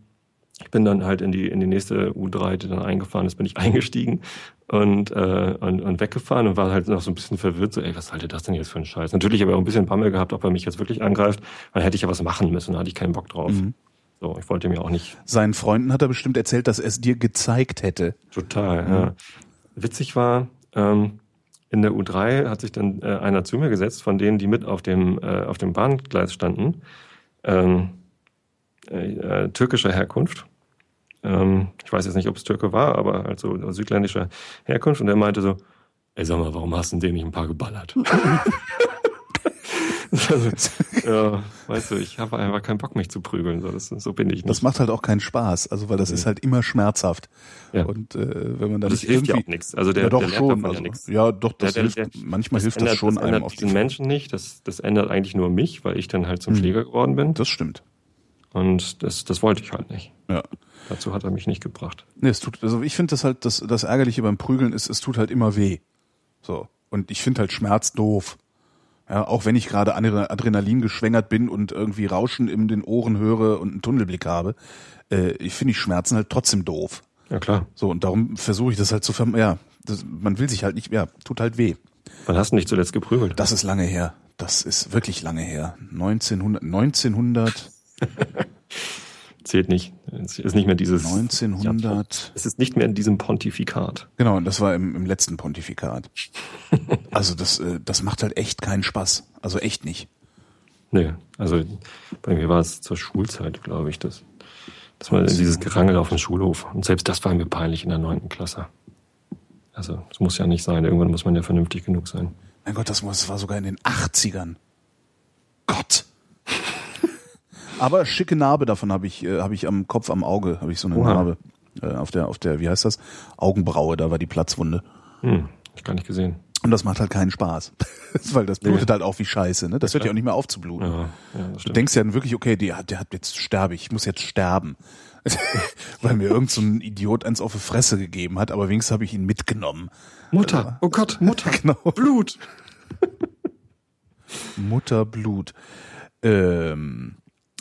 Speaker 3: ich bin dann halt in die, in die nächste U3, die dann eingefahren ist, bin ich *laughs* eingestiegen und, äh, und, und weggefahren und war halt noch so ein bisschen verwirrt, so, ey, was halte das denn jetzt für ein Scheiß? Natürlich habe ich auch ein bisschen Bammel gehabt, ob er mich jetzt wirklich angreift, weil hätte ich ja was machen müssen, da hatte ich keinen Bock drauf.
Speaker 2: Mhm.
Speaker 3: So, ich wollte mir auch nicht.
Speaker 2: Seinen Freunden hat er bestimmt erzählt, dass er es dir gezeigt hätte.
Speaker 3: Total, ja. Witzig war, ähm, in der U3 hat sich dann äh, einer zu mir gesetzt, von denen, die mit auf dem, äh, auf dem Bahngleis standen, ähm, äh, äh, türkischer Herkunft. Ähm, ich weiß jetzt nicht, ob es Türke war, aber halt so südländischer Herkunft. Und der meinte so, ey, sag mal, warum hast du den nicht ein paar geballert? *laughs* *laughs* also, ja, weißt du, ich habe einfach keinen Bock, mich zu prügeln. So, das, so bin ich nicht.
Speaker 2: Das macht halt auch keinen Spaß, also weil das
Speaker 3: Nee.
Speaker 2: ist halt immer schmerzhaft.
Speaker 3: Ja.
Speaker 2: Und äh, wenn man dann
Speaker 3: das
Speaker 2: nicht
Speaker 3: hilft ja auch nichts. Also der,
Speaker 2: ja, doch
Speaker 3: der
Speaker 2: schon. Also,
Speaker 3: ja nichts.
Speaker 2: ja, doch, das
Speaker 3: Der- der-
Speaker 2: hilft. manchmal hilft
Speaker 3: ändert,
Speaker 2: das schon
Speaker 3: das
Speaker 2: einem auf
Speaker 3: diesen Menschen nicht. Das, das ändert eigentlich nur mich, weil ich dann halt zum
Speaker 2: Hm.
Speaker 3: Schläger geworden bin.
Speaker 2: Das stimmt.
Speaker 3: Und das, das wollte ich halt nicht.
Speaker 2: Ja.
Speaker 3: Dazu hat er mich nicht gebracht.
Speaker 2: Nee, es tut, also ich finde das halt, das, das Ärgerliche beim Prügeln ist, es tut halt immer weh. So. Und ich finde halt Schmerz doof. Ja, auch wenn ich gerade Adre- Adrenalin geschwängert bin und irgendwie Rauschen in den Ohren höre und einen Tunnelblick habe, äh, ich finde die Schmerzen halt trotzdem doof.
Speaker 3: Ja klar.
Speaker 2: So, und darum versuche ich das halt zu vermeiden. Ja, das, man will sich halt nicht, ja, tut halt weh.
Speaker 3: Wann hast du dich zuletzt geprügelt?
Speaker 2: Das ist lange her. Das ist wirklich lange her. 1900, 1900, *laughs*
Speaker 3: Zählt nicht. Es ist nicht mehr dieses.
Speaker 2: 1900.
Speaker 3: Es ist nicht mehr in diesem Pontifikat.
Speaker 2: Genau, das war im, im letzten Pontifikat. *laughs* Also das, äh, das macht halt echt keinen Spaß. Also echt nicht.
Speaker 3: Nee, also bei mir war es zur Schulzeit, glaube ich, das. Das war dieses Gerangel auf dem Schulhof. Und selbst das war mir peinlich in der neunten Klasse. Also, das muss ja nicht sein. Irgendwann muss man ja vernünftig genug sein.
Speaker 2: Mein Gott, das war sogar in den 80ern. Gott. Aber schicke Narbe davon habe ich, äh, habe ich am Kopf, am Auge, habe ich so eine
Speaker 3: Oha.
Speaker 2: Narbe. Äh, auf der, auf der, wie heißt das? Augenbraue, da war die Platzwunde.
Speaker 3: Hm, hab ich gar nicht gesehen.
Speaker 2: Und das macht halt keinen Spaß. *laughs* Weil das blutet halt auch wie Scheiße, ne? Das hört ja auch nicht mehr auf zu bluten.
Speaker 3: Ja, ja das
Speaker 2: Du denkst ja dann wirklich, okay, der hat, der hat jetzt sterbe ich, ich muss jetzt sterben. *laughs* Weil mir irgend so ein Idiot eins auf die Fresse gegeben hat, aber wenigstens habe ich ihn mitgenommen.
Speaker 3: Mutter! Oh Gott, Mutter! *laughs*
Speaker 2: Genau.
Speaker 3: Blut!
Speaker 2: Mutterblut. Ähm,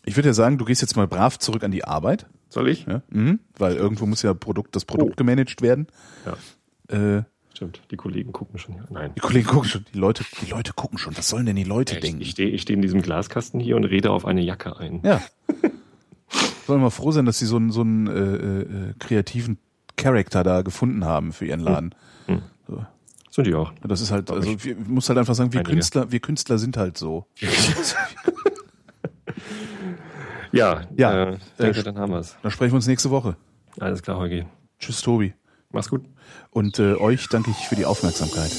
Speaker 2: ich würde ja sagen, du gehst jetzt mal brav zurück an die Arbeit,
Speaker 3: Soll ich?
Speaker 2: ja? mhm. weil irgendwo muss ja Produkt, das Produkt
Speaker 3: Oh.
Speaker 2: gemanagt werden.
Speaker 3: Ja,
Speaker 2: Äh,
Speaker 3: stimmt. Die Kollegen gucken schon. Nein.
Speaker 2: die Kollegen gucken schon, die Leute, die Leute gucken schon. Was sollen denn die Leute
Speaker 3: Ich,
Speaker 2: denken?
Speaker 3: ich stehe ich steh in diesem Glaskasten hier und rede auf eine Jacke ein.
Speaker 2: Ja. *laughs* Sollen wir froh sein, dass sie so einen, so einen äh, äh, kreativen Charakter da gefunden haben für ihren Laden.
Speaker 3: Sind die auch.
Speaker 2: Das ist halt, also
Speaker 3: ich.
Speaker 2: muss halt einfach sagen, wir
Speaker 3: Einige.
Speaker 2: Künstler, wir Künstler sind halt so. *laughs* *laughs*
Speaker 3: Ja,
Speaker 2: Ja,
Speaker 3: Äh, danke,
Speaker 2: äh,
Speaker 3: dann haben wir's.
Speaker 2: Dann sprechen wir uns nächste Woche.
Speaker 3: Alles klar, Holgi.
Speaker 2: Tschüss, Tobi.
Speaker 3: Mach's gut.
Speaker 2: Und äh, euch danke ich für die Aufmerksamkeit.